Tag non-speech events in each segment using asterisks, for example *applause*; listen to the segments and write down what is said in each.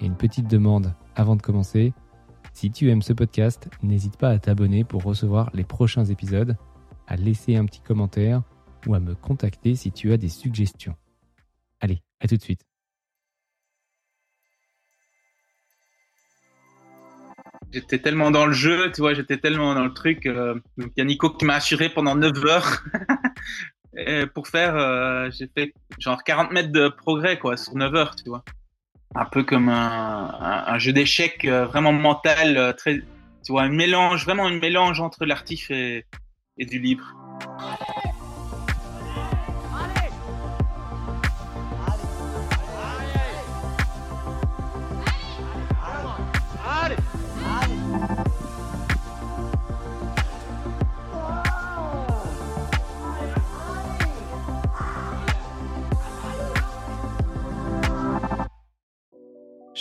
Et une petite demande avant de commencer. Si tu aimes ce podcast, n'hésite pas à t'abonner pour recevoir les prochains épisodes, à laisser un petit commentaire ou à me contacter si tu as des suggestions. Allez, à tout de suite. J'étais tellement dans le jeu, tu vois, j'étais tellement dans le truc. Euh, il y a Nico qui m'a assuré pendant 9 heures *laughs* pour faire, euh, j'ai fait genre 40 mètres de progrès quoi sur 9 heures, tu vois. Un peu comme un, jeu d'échecs euh, vraiment mental, euh, très, tu vois, un mélange, vraiment un mélange entre l'artif et, et du libre.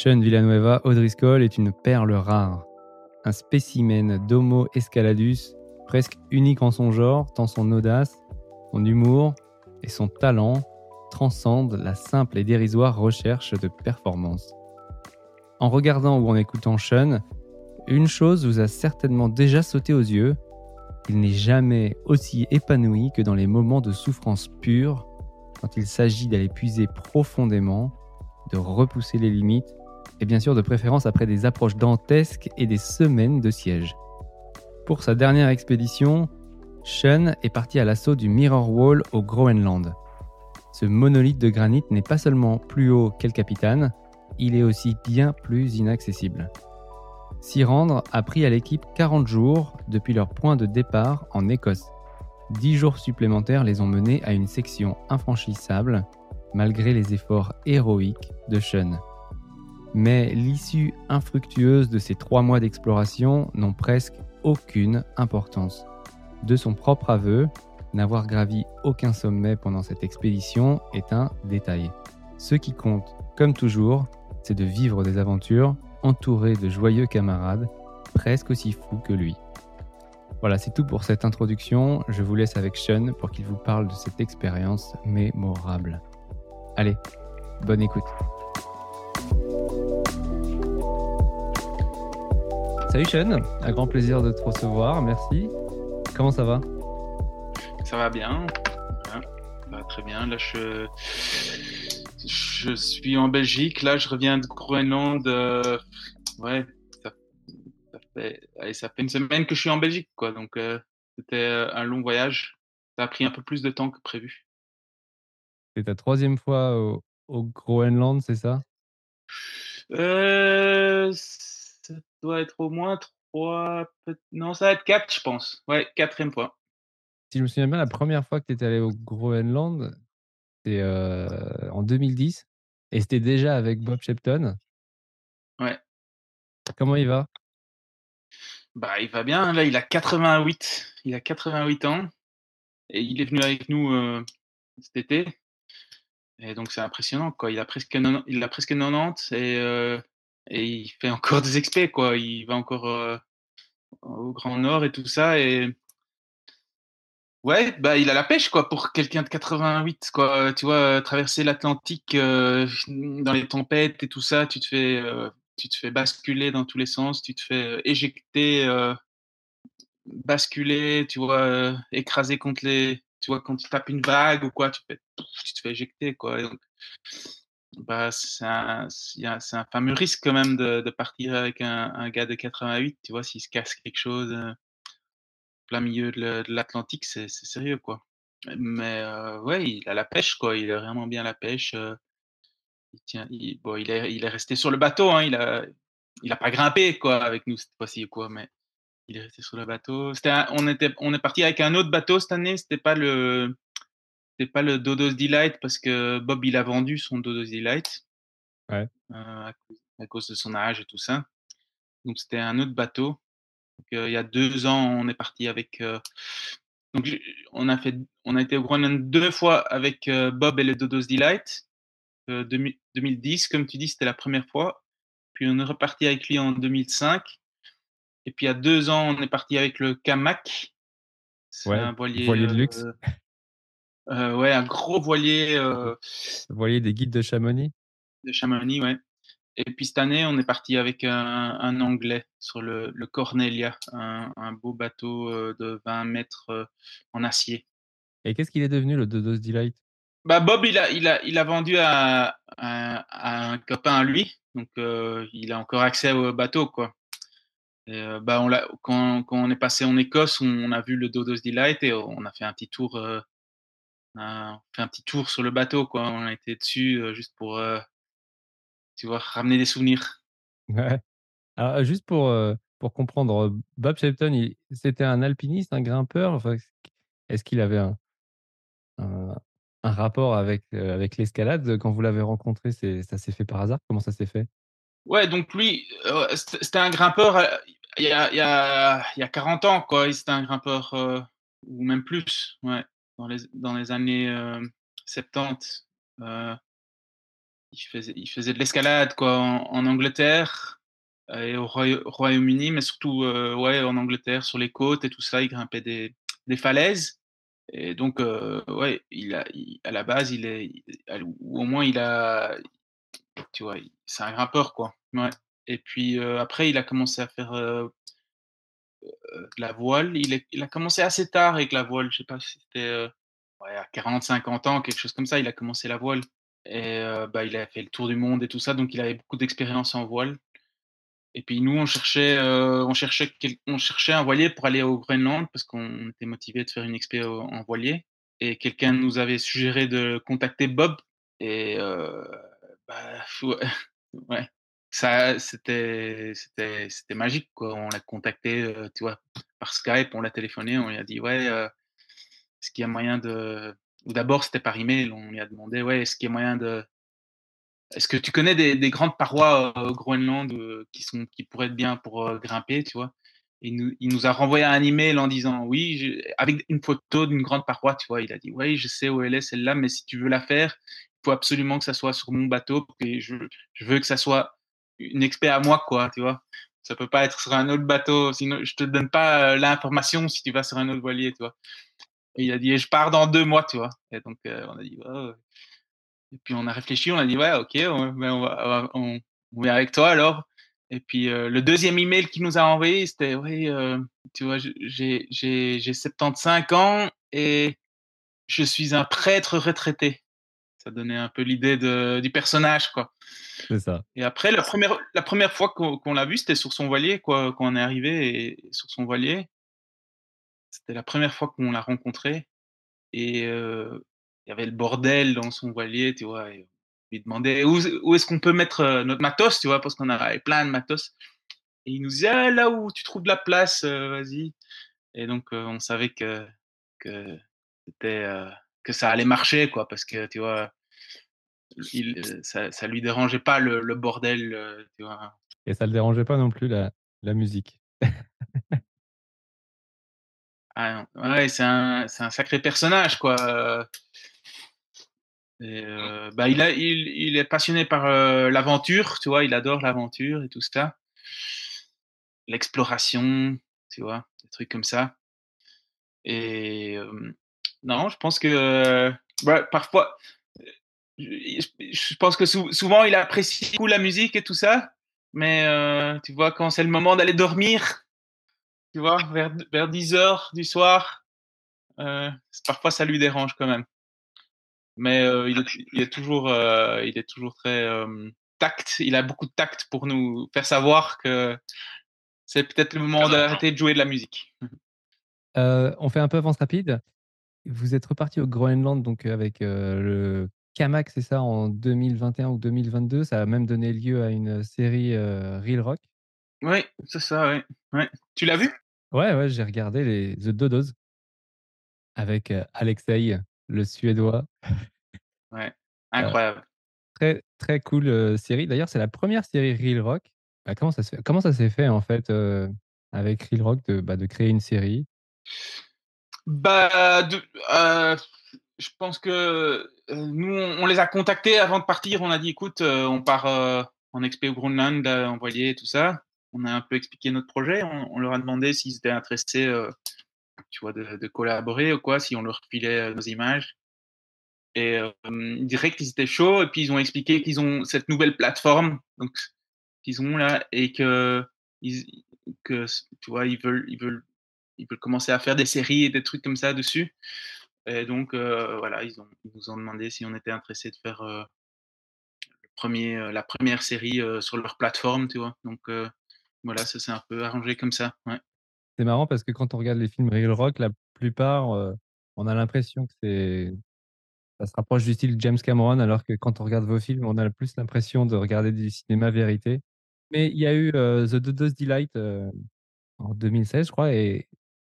Sean Villanueva O'Driscoll est une perle rare, un spécimen d'Homo escaladus presque unique en son genre, tant son audace, son humour et son talent transcendent la simple et dérisoire recherche de performance. En regardant ou en écoutant Sean, une chose vous a certainement déjà sauté aux yeux, il n'est jamais aussi épanoui que dans les moments de souffrance pure, quand il s'agit d'aller puiser profondément, de repousser les limites et bien sûr de préférence après des approches dantesques et des semaines de siège. Pour sa dernière expédition, Sean est parti à l'assaut du Mirror Wall au Groenland. Ce monolithe de granit n'est pas seulement plus haut qu'El Capitan, il est aussi bien plus inaccessible. S'y rendre a pris à l'équipe 40 jours depuis leur point de départ en Écosse. 10 jours supplémentaires les ont menés à une section infranchissable, malgré les efforts héroïques de Sean. Mais l'issue infructueuse de ces trois mois d'exploration n'ont presque aucune importance. De son propre aveu, n'avoir gravi aucun sommet pendant cette expédition est un détail. Ce qui compte, comme toujours, c'est de vivre des aventures entouré de joyeux camarades, presque aussi fous que lui. Voilà, c'est tout pour cette introduction. Je vous laisse avec Sean pour qu'il vous parle de cette expérience mémorable. Allez, bonne écoute. Salut Sean, un grand plaisir de te recevoir, merci. Comment ça va? Ça va bien, ça va très bien. Là, je, je suis en Belgique, là, je reviens de Groenland. Euh, ouais, ça, ça, fait, allez, ça fait une semaine que je suis en Belgique, quoi. Donc, euh, c'était un long voyage. Ça a pris un peu plus de temps que prévu. C'est ta troisième fois au, au Groenland, c'est ça? Euh, ça doit être au moins trois, non, ça va être quatre, je pense. Ouais, quatrième fois. Si je me souviens bien, la première fois que tu étais allé au Groenland, c'était euh, en 2010 et c'était déjà avec Bob Shepton. Ouais. Comment il va? Bah, il va bien. Là, il a 88. Il a 88 ans et il est venu avec nous euh, cet été. Et donc, c'est impressionnant, quoi. Il a presque, non- il a presque 90 et, euh, et il fait encore des expés, quoi. Il va encore euh, au Grand Nord et tout ça. Et ouais, bah, il a la pêche, quoi, pour quelqu'un de 88, quoi. Tu vois, traverser l'Atlantique euh, dans les tempêtes et tout ça, tu te fais, euh, tu te fais basculer dans tous les sens, tu te fais euh, éjecter, euh, basculer, tu vois, euh, écraser contre les, tu vois, quand tu tapes une vague ou quoi, tu, tu te fais éjecter, quoi. Bah, c'est un, un fameux risque quand même de, de partir avec un, gars de 88, tu vois, s'il se casse quelque chose euh, plein milieu de l'Atlantique, c'est sérieux, quoi. Mais euh, ouais, il a la pêche, quoi. Il a vraiment bien la pêche. euh, il tient, il, bon, il est, il est resté sur le bateau, hein. Il a, il a pas grimpé, quoi, avec nous cette fois-ci, quoi. Mais il est resté sur le bateau. C'était, un- on était, on est parti avec un autre bateau cette année. C'était pas le, c'était pas le Dodo's Delight parce que Bob il a vendu son Dodo's Delight. Ouais. heu, à cause à cause de son âge et tout ça. Donc c'était un autre bateau. Donc, heu, il y a 2 ans, on est parti avec, heu, donc on a fait on a été au Groenland 2 fois avec, Bob et le Dodo's Delight, heu, deux mille 2010 comme tu dis, c'était la première fois. Puis on est reparti avec lui en 2005 et puis il y a 2 ans, on est parti avec le Kamak. C'est Ouais, un voilier, voilier de luxe. Ouais, un gros voilier, heu Voilier des guides de Chamonix? de Chamonix, ouais et puis cette année, on est parti avec un un Anglais sur le le Cornelia, un un beau bateau, heu, de 20 mètres, en acier. Et qu'est-ce qu'il est devenu le Dodo's Delight? Bah, Bob, il a il a il a vendu à à à un copain à lui, donc il a encore accès au bateau, quoi et bah, on l'a quand quand on est passé en Écosse, on a vu le Dodo's Delight et on a fait un petit tour, heu, un fait un petit tour sur le bateau, quoi. On a été dessus, heu, juste pour, heu tu vois, ramener des souvenirs. Ouais. Alors, juste pour, pour comprendre, Bob Shelton, il c'était un alpiniste, un grimpeur? Enfin, est-ce qu'il avait un un un rapport avec, avec l'escalade? Quand vous l'avez rencontré, c'est ça s'est fait par hasard? Comment ça s'est fait? Ouais, donc lui, c'était un grimpeur, il y a il y a il y a 40 ans, quoi. C'était un grimpeur, ou même plus, ouais, dans les années, hem, 70. Heu, il faisait il faisait de l'escalade, quoi, en Angleterre, heu et au Roya Royaume-Uni, mais surtout, ouais, en Angleterre, sur les côtes et tout ça. Il grimpait des falaises et donc ouais, à la base, il est ou au moins il a tu vois? C'est un grimpeur, quoi. Et puis, après il a commencé à faire, la voile. Il a commencé assez tard avec la voile. Je sais pas si c'était, ouais, à 40-50 ans, quelque chose comme ça, il a commencé la voile et heu, bah, il a fait le tour du monde et tout ça, donc il avait beaucoup d'expérience en voile et puis nous, on cherchait, heu, on cherchait on cherchait un voilier pour aller au Groenland parce qu'on était motivés de faire une expé en voilier et quelqu'un nous avait suggéré de contacter Bob et bah, *laughs* ouais, ça c'était c'était c'était magique, quoi. On l'a contacté, heu, tu vois, par Skype, on l'a téléphoné, on lui a dit: «Ouais, heu, est-ce qu'il y a moyen de» ou d'abord c'était par email, on lui a demandé: «Ouais, est-ce qu'il y a moyen de est-ce que tu connais des des grandes parois, heu, au Groenland, qui sont qui pourraient être bien pour, grimper?» tu vois? Il nous il nous a renvoyé un email en disant: «Oui, j'ai» avec une photo d'une grande paroi, tu vois? Il a dit: «Oui, je sais où elle est celle-là, mais si tu veux la faire, il faut absolument que ça soit sur mon bateau et je je veux que ça soit une expé à moi, quoi», tu vois? Ça peut pas être sur un autre bateau, sinon je te donne pas, heu, l'information si tu vas sur un autre voilier, tu vois? Et il a dit: «Et je pars dans 2 mois», tu vois? Et donc heu, on a dit: «Oh» et puis on a réfléchi, on a dit: «Ouais, OK, on ben, on va on on vient avec toi alors» et puis, heu, le 2e email qu'il nous a envoyé, c'était: «Oui, tu vois, j'ai 75 ans et je suis un prêtre retraité». Ça donnait un peu l'idée du personnage, quoi C'est ça. et après la première la première fois qu'on l'a vu, c'était sur son voilier, quoi, quand on est arrivé et sur son voilier. C'était la première fois qu'on l'a rencontré et heu, il y avait le bordel dans son voilier, tu vois? Et on lui demandait: «Où où est-ce qu'on peut mettre, heu, notre matos?» tu vois? Parce qu'on avait plein de matos et il nous disait: «Ah, là où tu trouves de la place, heu, vas-y» et donc on savait que que c'était, que ça allait marcher, quoi, parce que, tu vois? Il, ça ça lui dérangeait pas le le bordel, tu vois? Et ça le dérangeait pas non plus la la musique? *laughs* Ah non, ouais, c'est un c'est un sacré personnage, quoi, et heu, bah, il a il il est passionné par, l'aventure, tu vois? Il adore l'aventure et tout ça. L'exploration, tu vois? Des trucs comme ça et non, je pense que, bah, parfois, je je pense que sou souvent il apprécie beaucoup la musique et tout ça, mais heu, tu vois, quand c'est le moment d'aller dormir, tu vois? Vers vers 10:00 du soir, parfois ça lui dérange quand même. Mais il est il est toujours, il est toujours très, tact. Il a beaucoup de tact pour nous faire savoir que c'est peut-être le moment d'arrêter de jouer de la musique. On fait un peu avance rapide. Vous êtes repartis au Groenland donc avec, heu, le Kamak, c'est ça, en 2021 ou 2022. Ça a même donné lieu à une série, heu, Reel Rock. Oui, c'est ça, ouais, ouais. Tu l'as vu? Ouais, ouais, j'ai regardé les The Dodos avec, Alexei, le Suédois. Ouais, *laughs* incroyable. Très, très cool, série. D'ailleurs, c'est la 1re série Real Rock. Bah, comment ça se fait comment ça s'est fait, en fait, avec Real Rock de, bah, de créer une série? Bah, heu, je pense que, heu, nous, on les a contactés avant de partir. On a dit: «Écoute, heu, on part, en expé au Groenland, heu, envoyer tout ça». On a un peu expliqué notre projet. On leur a demandé s'ils étaient intéressés, tu vois, de collaborer ou quoi, si on leur filait, nos images et direct, ils étaient chauds et puis ils ont expliqué qu'ils ont cette nouvelle plateforme, donc qu'ils ont là et qu'ils i que tu vois, ils veulent ils veulent ils veulent commencer à faire des séries et des trucs comme ça dessus et donc heu, voilà, ils ont nous ont demandé si on était intéressés de faire, heu, le 1er, heu, la 1re série, sur leur plateforme, tu vois? Donc voilà, ça s'est un peu arrangé comme ça. C'est marrant parce que quand on regarde les films Real Rock, la plupart, on a l'impression que c'est ça se rapproche du style James Cameron, alors que quand on regarde vos films, on a plus l'impression de regarder du cinéma vérité. Mais il y a eu, The Dodo's Delight, en 2016, je crois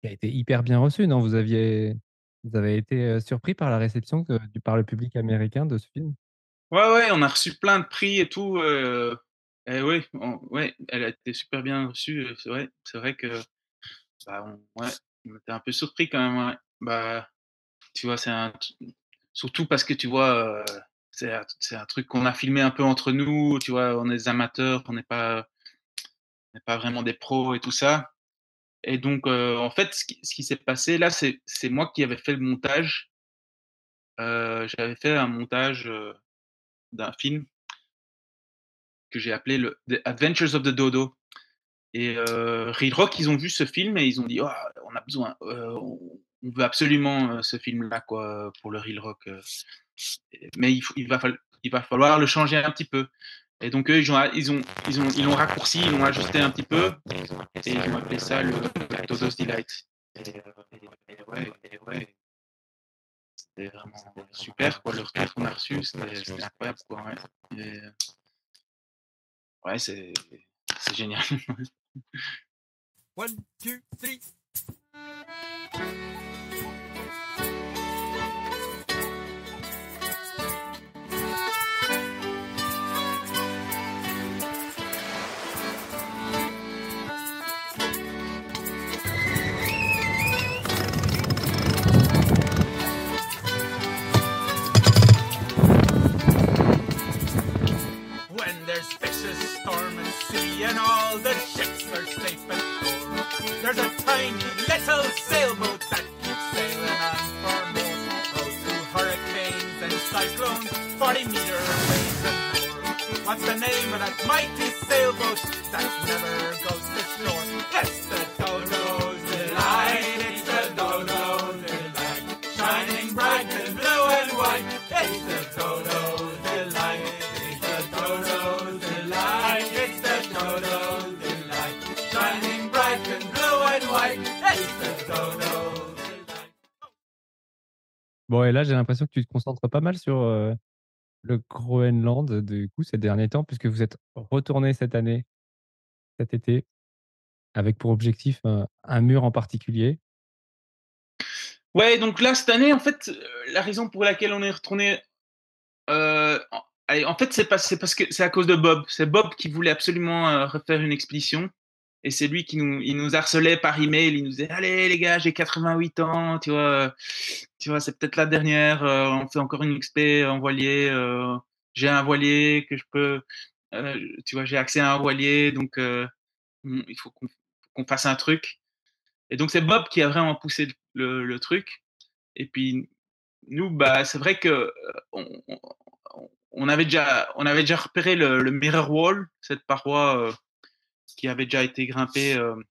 a été hyper bien reçu, non? Vous aviez vous avez été, surpris par la réception que du par le public américain de ce film? Ouais, ouais, on a reçu plein de prix et tout, et oui, on ouais, elle a été super bien reçue, c'est vrai. C'est vrai que, bah, on ouais, était un peu surpris quand même. Bah, tu vois, c'est un surtout parce que tu vois, c'est un c'est un truc qu'on a filmé un peu entre nous, tu vois? On est des amateurs, on n'est pas on n'est pas vraiment des pros et tout ça et donc heu, en fait, ce qui s'est passé là, c'est moi qui avais fait le montage. Heu, j'avais fait un montage, heu, d'un film que j'ai appelé The Adventures of the Dodo. Et Real Rock, ils ont vu ce film et ils ont dit: «Oh, on a besoin, on veut absolument, ce film-là, quoi, pour le Real Rock, mais il va falloir le changer un petit peu» et donc eux, ils ont ils ont ils ont ils l'ont raccourci, ils l'ont ajusté un petit peu. Et ils ont appelé ça le Dodo's Delight. Heu et ouais et ouais. C'était vraiment super, quoi. Le retour qu'on a reçu, c'était incroyable, quoi, ouais. Ouais, c'est c'est génial. 1-2-3 When there's vicious storm and sea, and all the ships are safe at shore, there's a tiny little sailboat that keeps sailing on for more. Goes through hurricanes and cyclones, 40 meter waves and more. What's the name of that mighty sailboat that never goes to shore? It's the Bon et là, j'ai l'impression que tu te concentres pas mal sur, le Groenland, du coup, ces derniers temps, puisque vous êtes retourné cette année, cet été, avec pour objectif, un mur en particulier. Ouais, donc là, cette année, en fait, la raison pour laquelle on est retourné, en fait, c'est parce que c'est à cause de Bob. C'est Bob qui voulait absolument, refaire une expédition et c'est lui qui nous il nous harcelait par email. Il nous disait: «Allez les gars, j'ai 88 ans, tu vois, tu vois, c'est peut-être la dernière, heu, on fait encore une expé en voilier, heu, j'ai un voilier que je peux, tu vois, j'ai accès à un voilier donc mmh, il faut qu'on fasse un truc» et donc c'est Bob qui a vraiment poussé le truc et puis nous, bah, c'est vrai que, on avait déjà on avait déjà repéré le Mirror Wall, cette paroi, qui avait déjà été grimpée, hem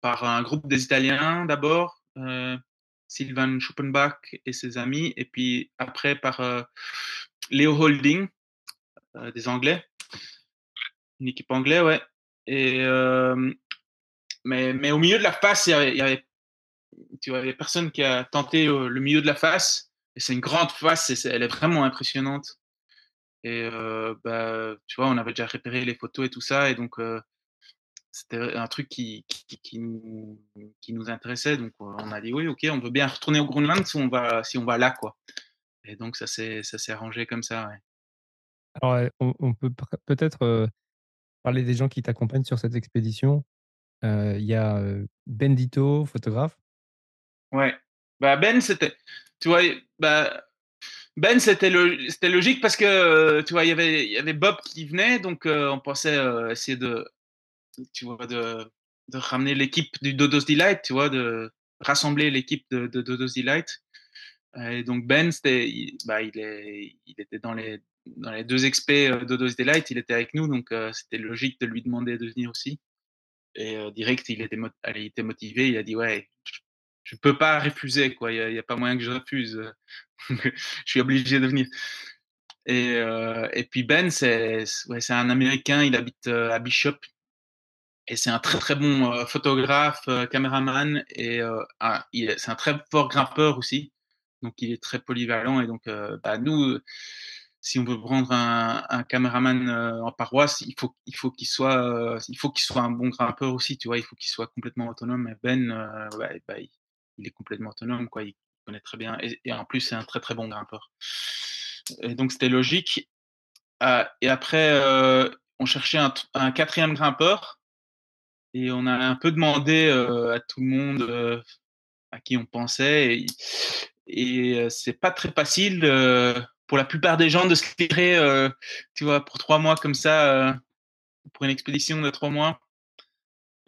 par un groupe des Italiens d'abord, heu, Sylvan Schuppenbach et ses amis et puis après par, heu, Leo Houlding, heu, des Anglais. Une équipe anglais, ouais. Et mais mais au milieu de la face, il y avait tu vois, il y avait personne qui a tenté, le milieu de la face. Et c'est une grande face elle est vraiment impressionnante et bah, tu vois, on avait déjà repéré les photos et tout ça et donc c'était un truc qui qui qui nous qui nous intéressait donc on a dit: «Oui, OK, on veut bien retourner au Groenland si on va si on va là, quoi» et donc ça s'est ça s'est arrangé comme ça, ouais. Alors, on on peut peut-être, parler des gens qui t'accompagnent sur cette expédition. Il y a, heu, Ben Ditto, photographe. Ouais, bah, Ben, c'était tu vois, bah, Ben, c'était lo c'était logique parce que, heu, tu vois, il y avait il y avait Bob qui venait donc heu, on pensait, heu, essayer de tu vois, de ramener l'équipe du Dodo's Delight, tu vois, de rassembler l'équipe de de Dodo's Delight, et donc Ben, c'était il bah, il était dans les dans les 2 expés, heu, Dodo's Delight, il était avec nous donc c'était logique de lui demander de venir aussi. Et direct, il était était motivé, il a dit: «Ouais, je peux pas refuser quoi, il y a pas moyen que je refuse, heu, *laughs* je suis obligé de venir» et heu et puis Ben, c'est ouais, un Américain, il habite, heu, à Bishop. Et c'est un très, très bon, photographe, caméraman et c'est un très fort grimpeur aussi, donc il est très polyvalent et donc bah, nous, si on veut prendre un caméraman, en paroisse, il faut il faut qu'il soit, il faut soit un bon grimpeur aussi, tu vois? Il faut qu'il soit complètement autonome. Ben, ouais, bah, il il est complètement autonome, quoi. Il connaît très bien et en plus, c'est un très, très bon grimpeur et donc c'était logique, heu et après, heu, on cherchait un 4e grimpeur et on a un peu demandé, heu, à tout le monde, heu, à qui on pensait et et c'est pas très facile, pour la plupart des gens de se heu, tu vois, pour 3 mois comme ça, pour une expédition de 3 mois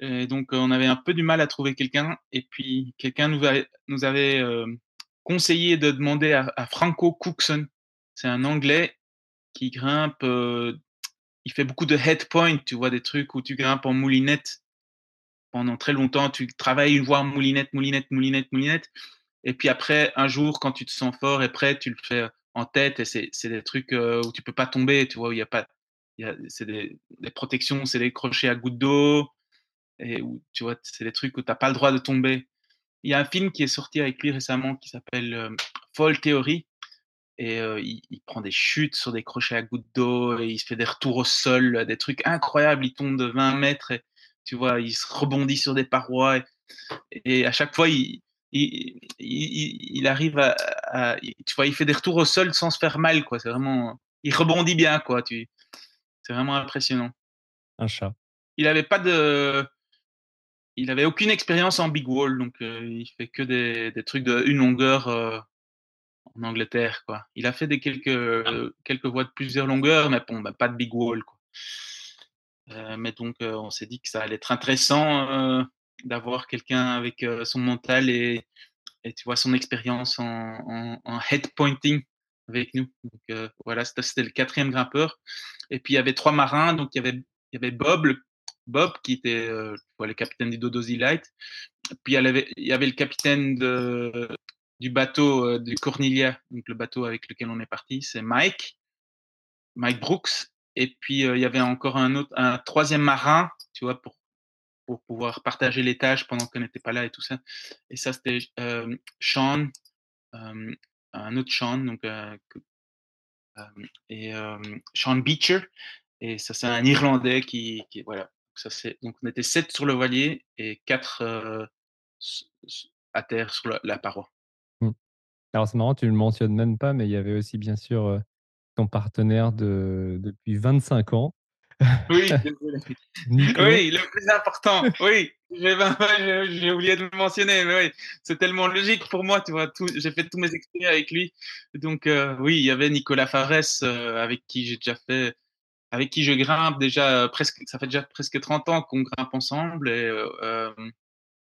et donc heu, on avait un peu du mal à trouver quelqu'un et puis quelqu'un nous avait hem, conseillé de demander à Franco Cookson. C'est un Anglais qui grimpe, heu, il fait beaucoup de head point, tu vois? Des trucs où tu grimpes en moulinette pendant très longtemps, tu travailles une voie moulinette, moulinette, moulinette, moulinette et puis après, un jour, quand tu te sens fort et prêt, tu le fais, en tête et c'est des trucs, où tu peux pas tomber, tu vois? Où il y a pas c'est des des protections, c'est des crochets à gouttes d'eau et où tu vois? C'est des trucs où tu as pas le droit de tomber. Il y a un film qui est sorti avec lui récemment qui s'appelle, Fall Theory et heu, il il prend des chutes sur des crochets à gouttes d'eau et il se fait des retours au sol, des trucs incroyables. Il tombe de 20 mètres et tu vois? Il se rebondit sur des parois et et à chaque fois, il il il il arrive à à tu vois? Il fait des retours au sol sans se faire mal, quoi. C'est vraiment il rebondit bien, quoi. Tu c'est vraiment impressionnant. Un chat. Il avait pas de il avait aucune expérience en big wall donc heu, il fait que des des trucs de 1 longueur, heu, en Angleterre, quoi. Il a fait des quelques, heu, quelques voies de plusieurs longueurs, mais bon, bah, pas de big wall, quoi. Heu, mais donc heu, on s'est dit que ça allait être intéressant, d'avoir quelqu'un avec, son mental et et tu vois, son expérience en en en head pointing avec nous. Donc voilà, c'était le 4e grimpeur et puis il y avait 3 marins, donc il y avait il y avait Bob, le Bob qui était, ouais, le capitaine du Dodo's Delight. Puis il y avait le capitaine du bateau, heu, du Cornelia, donc le bateau avec lequel on est parti, c'est Mike Mike Brooks et puis, heu, il y avait encore un autre un 3e marin, tu vois? Pour pour pouvoir partager les tâches pendant qu'on n'était pas là et tout ça et ça c'était hem, Sean, un autre Sean donc et Sean Beecher et ça c'est un Irlandais qui qui voilà, ça c'est donc on était 7 sur le voilier et 4, heu, s s à terre sur la la paroi. Mmh. Alors c'est marrant, tu le mentionnes même pas, mais il y avait aussi bien sûr, heu, ton partenaire de depuis 25 ans, Oui. *laughs* Oui, le plus important, oui, j'ai oublié de le mentionner, mais oui, c'est tellement logique pour moi, tu vois? Tout j'ai fait tous mes expés avec lui, donc heu, oui, il y avait Nicolas Farès, heu, avec qui j'ai déjà fait avec qui je grimpe déjà, heu, presque ça fait déjà presque 30 ans qu'on grimpe ensemble et heu, hem,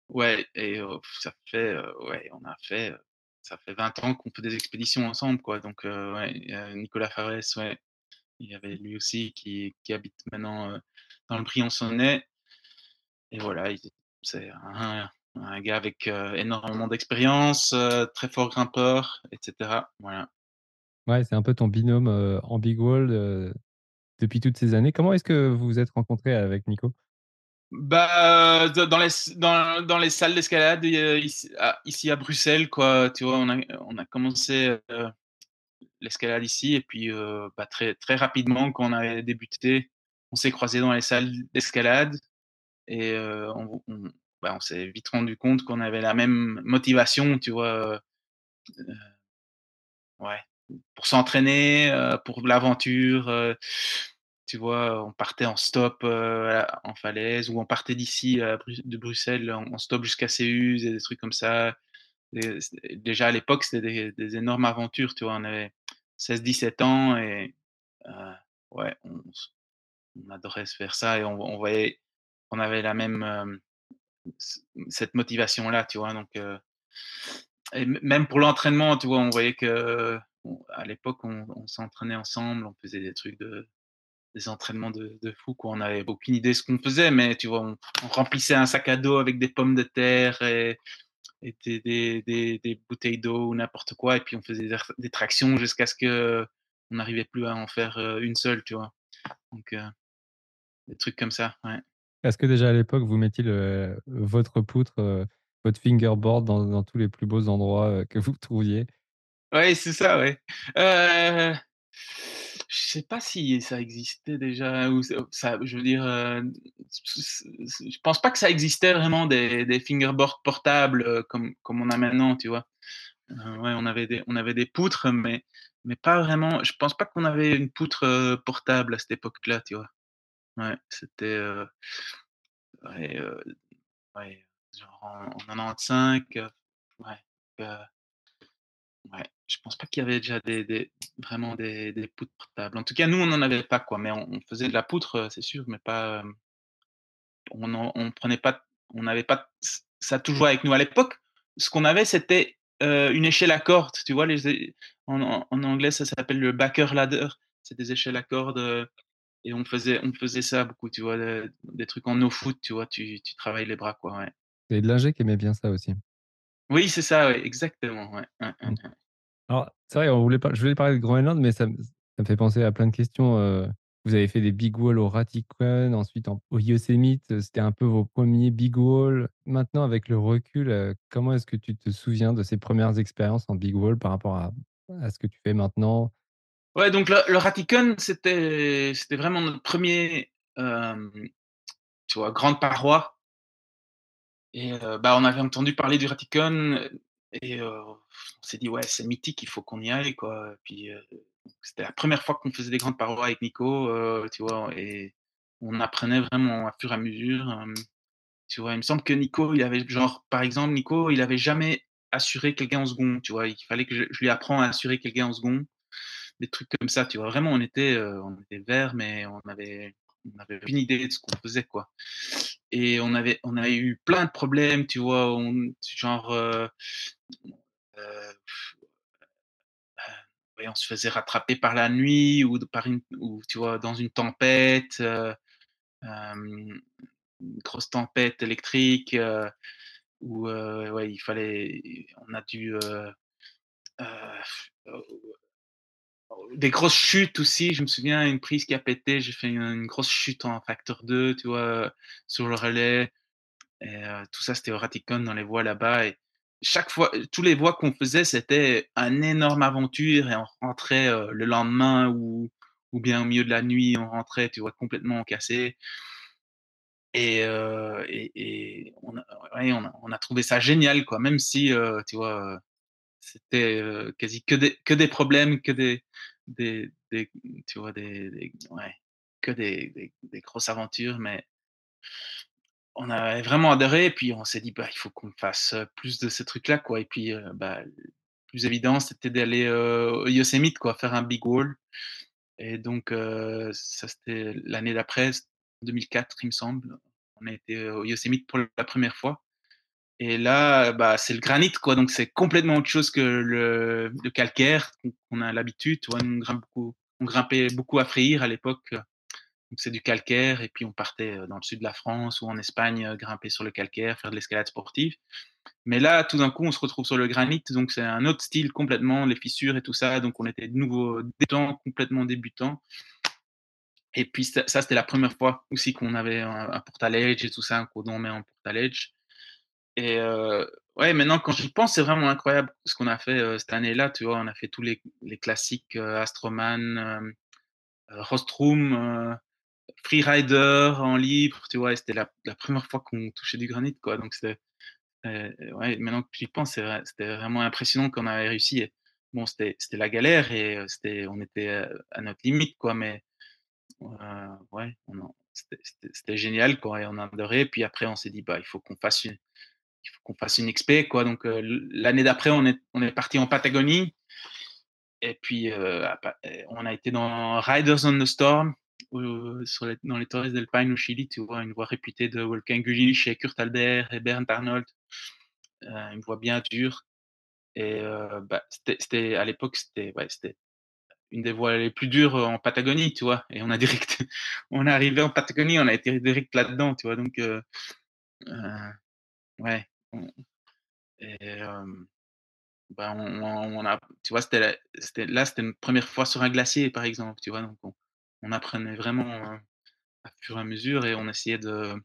ouais et ça fait, ouais, on a fait, ça fait 20 ans qu'on fait des expéditions ensemble, quoi, donc Nicolas Farès, ouais. Il y avait lui aussi qui qui habite maintenant, dans le Briançonnais et voilà, il c'est un gars avec, énormément d'expérience, très fort grimpeur et cetera, voilà. Ouais, c'est un peu ton binôme, heu, depuis toutes ces années. Comment est-ce que vous vous êtes rencontrés avec Nico? Bah, dans les dans dans les salles d'escalade, ici ici à Bruxelles, quoi, tu vois? On a on a commencé, heu, l'escalade ici et puis, heu, bah, très très rapidement quand on avait débuté, on s'est croisés dans les salles d'escalade et heu, on bah, on s'est vite rendu compte qu'on avait la même motivation, tu vois? Ouais. Pour s'entraîner, euh, pour l'aventure. euh, tu vois, on partait en stop euh, en falaise ou on partait d'ici de Bruxelles en, stop jusqu'à Céuse et des trucs comme ça. Déjà à l'époque, c'était des, énormes aventures, tu vois. On avait 16-17 ans et ouais, on, adorait se faire ça et on, on voyait, on avait la même cette motivation-là, tu vois. Donc, et même pour l'entraînement, tu vois, on voyait que à l'époque, on, s'entraînait ensemble, on faisait des trucs de des entraînements de, de fou, quoi. On n'avait aucune idée de ce qu'on faisait, mais tu vois, on, remplissait un sac à dos avec des pommes de terre et, et des, des, des, bouteilles d'eau ou n'importe quoi, et puis on faisait des, tractions jusqu'à ce que on n'arrivait plus à en faire euh, une seule, tu vois. Donc, euh, des trucs comme ça. Est-ce que déjà à l'époque, vous mettiez votre poutre, euh, votre fingerboard dans, dans tous les plus beaux endroits que vous trouviez? Ouais, c'est ça, ouais. Euh, je sais pas si ça existait déjà ou ça, je veux dire, euh, je pense pas que ça existait vraiment des, des fingerboards portables euh, comme comme on a maintenant, tu vois. Euh, ouais, on avait des on avait des poutres, mais mais pas vraiment. Je pense pas qu'on avait une poutre euh, portable à cette époque-là, tu vois. Ouais, c'était ouais, genre en, en 95, euh, ouais. Ouais, je pense pas qu'il y avait déjà des, des- vraiment des, des poutres portables. En tout cas, nous, on n'en avait pas, quoi. Mais on, on faisait de la poutre, euh, c'est sûr, mais pas. euh, On, en- on prenait pas. On n'avait pas ça toujours avec nous. À l'époque, ce qu'on avait, c'était euh, une échelle à cordes. Tu vois, les, en, anglais, ça s'appelle le backer ladder. C'est des échelles à cordes. euh, et on faisait, on faisait ça beaucoup, tu vois, de- des trucs en no foot, tu vois, tu, tu travailles les bras, quoi. Ouais. Et de l'ingé qui aimait bien ça aussi. Oui, c'est ça, ouais, exactement. Ouais, Mm. ouais. Alors, c'est vrai, on voulait pas, je voulais parler de Groenland, mais ça, me- fait penser à plein de questions. euh, vous avez fait des big walls au Ratikon, ensuite en- au Yosemite, euh, c'était un peu vos premiers big walls. Maintenant, avec le recul, euh, comment est-ce que tu te souviens de ces premières expériences en big wall par rapport à, ce que tu fais maintenant? Ouais, donc le, le c'était vraiment notre premier, tu vois, grande paroi. Et bah, on avait entendu parler du Ratikon et on s'est dit, ouais, c'est mythique, il faut qu'on y aille, quoi. Puis, c'était la première fois qu'on faisait des grandes parois avec Nico, tu vois, et on apprenait vraiment à fur et à mesure. tu vois, il me semble que Nico, il avait, genre, par exemple, Nico, il avait jamais assuré quelqu'un en second, tu vois. Il fallait que je, lui apprenne à assurer quelqu'un en second des trucs comme ça, tu vois. Vraiment, on était, on était verts, mais on avait, on avait aucune idée de ce qu'on faisait, quoi. Et on avait, on avait eu plein de problèmes, tu vois, on, genre, euh, on se faisait rattraper par la nuit ou par une, ou tu vois, dans une tempête, euh, une grosse tempête électrique, euh, où ouais, il fallait, on a dû euh, euh, des grosses chutes aussi. Je me souviens, une prise qui a pété, j'ai fait une, grosse chute en facteur 2, tu vois, sur le relais. Tout ça, c'était au Ratikon, dans les voies là-bas. Et chaque fois, tous les voies qu'on faisait, c'était une énorme aventure. Et on rentrait euh, le lendemain ou, ou bien au milieu de la nuit, on rentrait, tu vois, complètement cassé. Et, euh, et, on, a, trouvé ça génial, quoi. Même si, euh, tu vois, c'était euh, quasi que des, que des problèmes, que des, des, tu vois, des, ouais, que des, des, grosses aventures, mais on a vraiment adoré. Et puis on s'est dit, bah, il faut qu'on fasse plus de ces trucs-là, quoi. Et puis, bah, le plus évident, c'était d'aller au Yosemite, quoi, faire un big wall. Et donc, ça, c'était l'année d'après, 2004, il me semble. On a été au Yosemite pour la première fois. Et là, bah, c'est le granit, quoi. Donc, c'est complètement autre chose que le, calcaire qu'on a l'habitude. On, grimpe beaucoup, on grimpait beaucoup à Freyr à l'époque. C'est du calcaire. Et puis, on partait dans le sud de la France ou en Espagne, grimper sur le calcaire, faire de l'escalade sportive. Mais là, tout d'un coup, on se retrouve sur le granit. Donc, c'est un autre style complètement, les fissures et tout ça. Donc, on était de nouveau débutants, complètement débutants. Et puis, ça, c'était la première fois aussi qu'on avait un, un portaledge et tout ça, qu'on met en portaledge. Et euh, ouais, maintenant, quand j'y pense, c'est vraiment incroyable ce qu'on a fait cette année-là. Tu vois, on a fait tous les, les classiques Astroman, Rostrum, Freerider en libre, tu vois. C'était la, la, première fois qu'on touchait du granit, quoi. Donc, c'était, ouais, maintenant que j'y pense, c'était vraiment impressionnant qu'on avait réussi. Et bon, c'était la galère et heu, c'était on était, heu, à notre limite, quoi, mais heu, ouais, c'était génial, quoi et on a adoré. Puis après, on s'est dit: «Bah, il faut qu'on fasse une il faut qu'on fasse une expé, quoi». Donc heu, l l'année d'après, on est on est parti en Patagonie et puis, et on a été dans Riders on the Storm, dans les Torres del Paine au Chili, tu vois? Une voie réputée de Wolfgang Gülich et Kurt Albert et Bernd Arnold, heu, une voie bien dure et heu, bah, c'était à l'époque, c'était ouais, une des voies les plus dures, en Patagonie, tu vois? Et on a direct *laughs* on est arrivé en Patagonie, on a été direct là-dedans, tu vois? Donc heu, ouais, et bah, on a tu vois? C'était là, c'était notre 1re fois sur un glacier, par exemple, tu vois? Donc on on apprenait vraiment, à fur et à mesure et on essayait de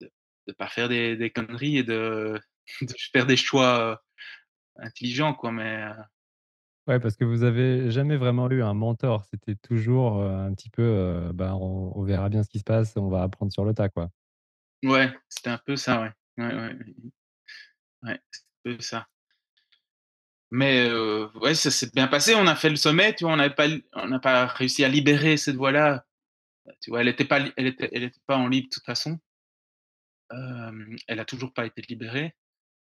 de de pas faire des des conneries et de *laughs* de faire des choix, intelligents, quoi, mais Ouais, parce que vous avez jamais vraiment eu un mentor. C'était toujours, un petit peu, bah, on on verra bien ce qui se passe, on va apprendre sur le tas, quoi. Ouais, c'était un peu ça, ouais. Ouais, ouais. Ouais, un peu ça. Mais heu, ouais, ça s'est bien passé. On a fait le sommet, tu vois? On n'avait pas on n'a pas réussi à libérer cette voie-là. Bah, tu vois? Elle était pas elle était elle était pas en libre de toute façon. Hem, elle a toujours pas été libérée,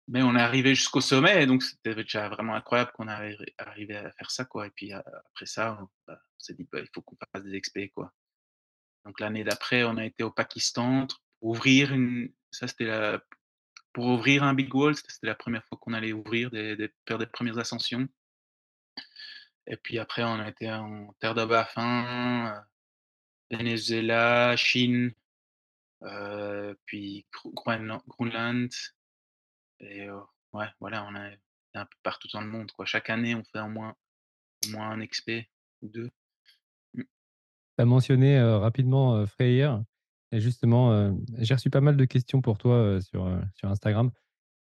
mais on est arrivé jusqu'au sommet et donc c'était déjà vraiment incroyable qu'on arrivé arrivé à faire ça, quoi et puis, heu, après ça, on bah, s'est dit: «Bah, il faut qu'on fasse des expés, quoi». Donc l'année d'après, on a été au Pakistan pour ouvrir une ça c'était la pour ouvrir un big wall, c'était la 1re fois qu'on allait ouvrir des des 1res ascensions. Et puis après, on a été en terre de Baffin, heu, Venezuela, Chine, heu, puis Gro Groenlan Groenland et heu, ouais, voilà, on été un peu partout dans le monde. Chaque année, on fait au moins 1 expé ou 2. Mmh. Tu as mentionné, rapidement, Freyr et justement, heu, j'ai reçu pas mal de questions pour toi, heu, sur, heu, sur Instagram,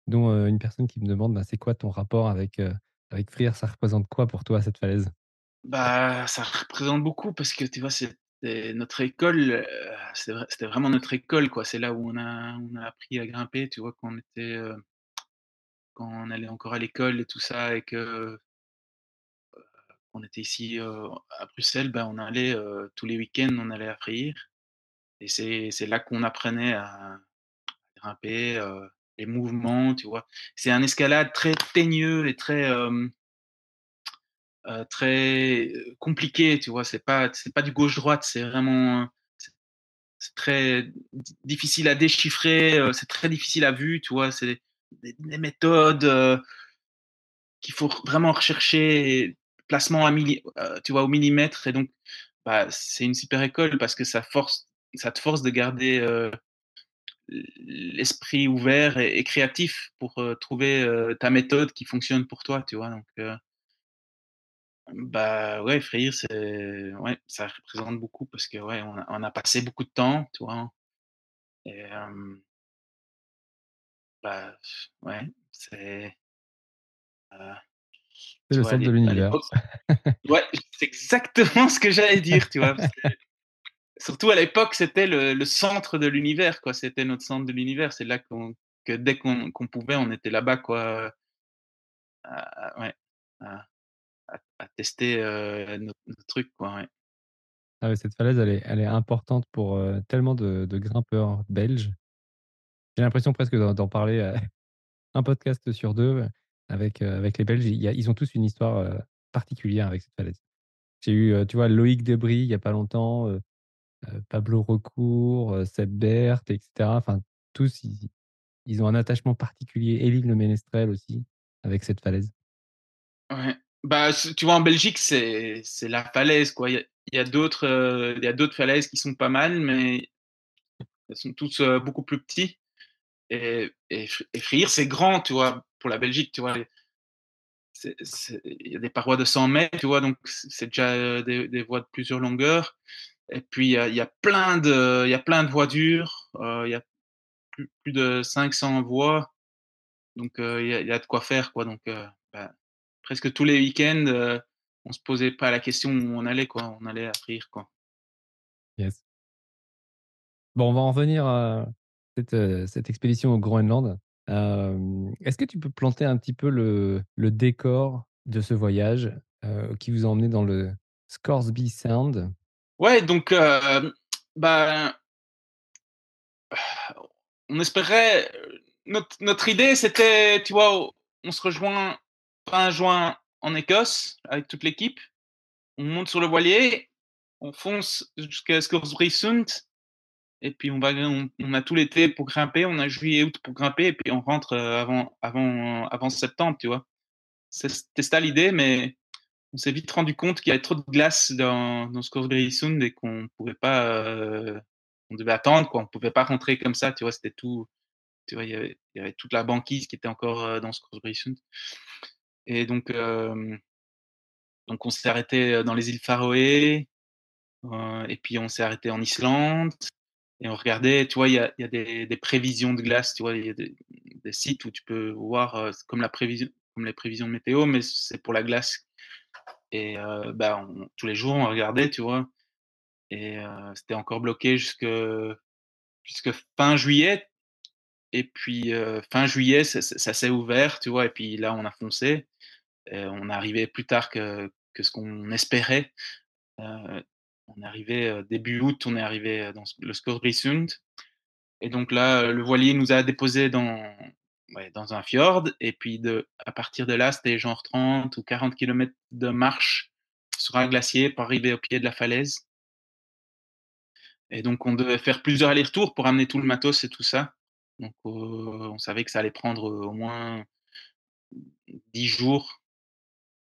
dont, une personne qui me demande, bah, c'est quoi ton rapport avec, heu, avec Freyr? Ça représente quoi pour toi, cette falaise? Bah, ça représente beaucoup parce que tu vois, c'était notre école, c'était vraiment notre école, quoi. C'est là où on a on a appris à grimper, tu vois? Quand on était, quand on allait encore à l'école et tout ça et que, on était ici, à Bruxelles, bah, on allait, tous les week-ends, on allait à Freyr et c'est là qu'on apprenait à grimper, heu, les mouvements, tu vois? C'est un escalade très teigneux et très, heu, très, compliqué, tu vois? C'est pas pas du gauche-droite, c'est vraiment, c'est très di difficile à déchiffrer, c'est très difficile à vue, tu vois? C'est des des méthodes, qu'il faut vraiment rechercher placement à tu vois, au millimètre et donc bah, c'est une super école parce que ça force ça te force de garder, heu, l l'esprit ouvert et et créatif pour, heu, trouver, heu, ta méthode qui fonctionne pour toi, tu vois? Donc bah, ouais, Freyr, c'est ouais, ça représente beaucoup parce que, ouais, on a on a passé beaucoup de temps, tu vois? Et bah, ouais, c'est heu, C'est le vois, centre de l'univers. ouais, c'est exactement *laughs* ce que j'allais dire, tu vois? Parce que surtout à l'époque, c'était le centre de l'univers, quoi. C'était notre centre de l'univers. C'est là que dès qu'on pouvait, on était là-bas, quoi, à tester, heu, nos trucs, quoi. Ah cette falaise, elle est importante pour, heu, tellement de grimpeurs belges. J'ai l'impression presque d'en parler, *laughs* heu, 1 podcast sur 2 avec, avec les Belges. Y a ils ont tous une histoire, particulière avec cette falaise. J'ai eu, tu vois, Loïc Debry il y a pas longtemps, Pablo Recourt, heu, Seb Berth et cetera. Enfin, tous, ils ils ont un attachement particulier. Élise Le Ménestrel aussi, avec cette falaise. Ouais, bah, tu vois, en Belgique, c'est la falaise, quoi. Il y a d'autres, a d'autres falaises qui sont pas mal, mais elles sont tous, beaucoup plus petits et et c'est grand, tu vois? Pour la Belgique, tu vois? Il y a des parois de 100 mètres, tu vois? Donc c'est déjà, des des voies de plusieurs longueurs et puis il y a plein de il y a plein de voies dures, heu, il y a plus plus de 500 voies donc heu, il y a de quoi faire, quoi donc heu, bah, presque tous les week-ends, on se posait pas la question où on allait, quoi. On allait à quoi. Yes. Bon, on va en revenir à cette, cette expédition au Groenland. Est-ce que tu peux planter un petit peu le le décor de ce voyage, qui vous a emmené dans le Scoresby Sound? Ouais, donc hem, ben *sighs* on espérait, heu, notre idée, c'était, tu vois, on se rejoint fin juin en Écosse avec toute l'équipe. On monte sur le voilier, on fonce jusqu'à Scoresby Sound et puis on va on a tout l'été pour grimper, on a juillet, août pour grimper et puis on rentre, heu, avant avant avant septembre, tu vois? C'était ça l'idée, mais on s'est vite rendu compte qu'il y avait trop de glace dans dans Scoresby Sound et qu'on pouvait pas, heu, on devait attendre quoi, on pouvait pas rentrer comme ça, tu vois? C'était tout tu vois? Il y avait toute la banquise qui était encore, heu, dans Scoresby Sound et donc hem, donc on s'est arrêté, dans les îles Faroé, et puis on s'est arrêté en Islande et on regardait, tu vois? Il y a des prévisions de glace, tu vois? Il y a des des sites où tu peux voir, comme la prévision comme les prévisions météo, mais c'est pour la glace et on tous les jours, on regardait, tu vois? Et c'était encore bloqué jusque jusque fin juillet et puis, fin juillet, ça s'est ouvert, tu vois? Et puis là, on a foncé et on est arrivé plus tard que que ce qu'on espérait. On est arrivé, début août, on est arrivé, dans le Scoresby Sound et donc là, le voilier nous a déposés dans dans un fjord et puis à partir de là, c'était genre 30 ou 40 kilomètres de marche sur un glacier pour arriver au pied de la falaise et donc on devait faire plusieurs allers-retours pour amener tout le matos et tout ça. Donc on savait que ça allait prendre, heu, au moins 10 jours,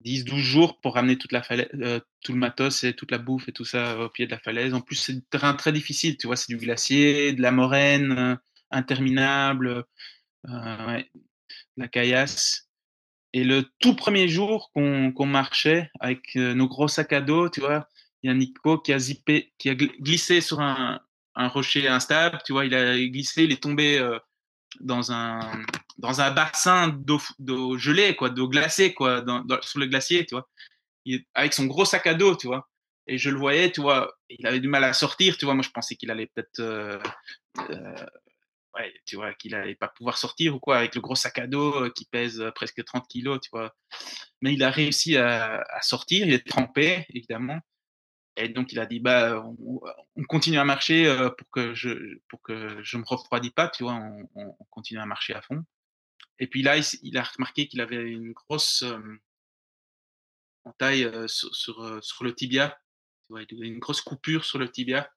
10-12 jours pour ramener heu, tout le matos et toute la bouffe et tout ça, au pied de la falaise. En plus, c'est du terrain très difficile, tu vois? C'est du glacier, de la moraine, heu, interminable, de la caillasse et le tout premier jour qu'on marchait avec, heu, nos gros sacs à dos, tu vois? Il y a Nico qui a zippé qui a gl glissé sur un un rocher instable, tu vois? Il a glissé, il est tombé, heu, dans un dans un bassin d'eau gelée quoi, d'eau glacée quoi, dans sur le glacier, tu vois? Avec son gros sac à dos, tu vois? Et je le voyais, tu vois? Il avait du mal à sortir, tu vois? Moi, je pensais qu'il allait peut-être, heu, ouais, tu vois? Qu'il allait pas pouvoir sortir ou quoi avec le gros sac à dos, heu, qui pèse, heu, presque 30 kilogrammes, tu vois? Mais il a réussi à sortir, il est trempé évidemment et donc il a dit: «Bah, on on continue à marcher, heu, pour que je pour que je me refroidis pas», tu vois? On on on continue à marcher à fond et puis là, il a remarqué qu'il avait une grosse, hem, entaille, heu, sur sur, le tibia. Une grosse coupure sur le tibia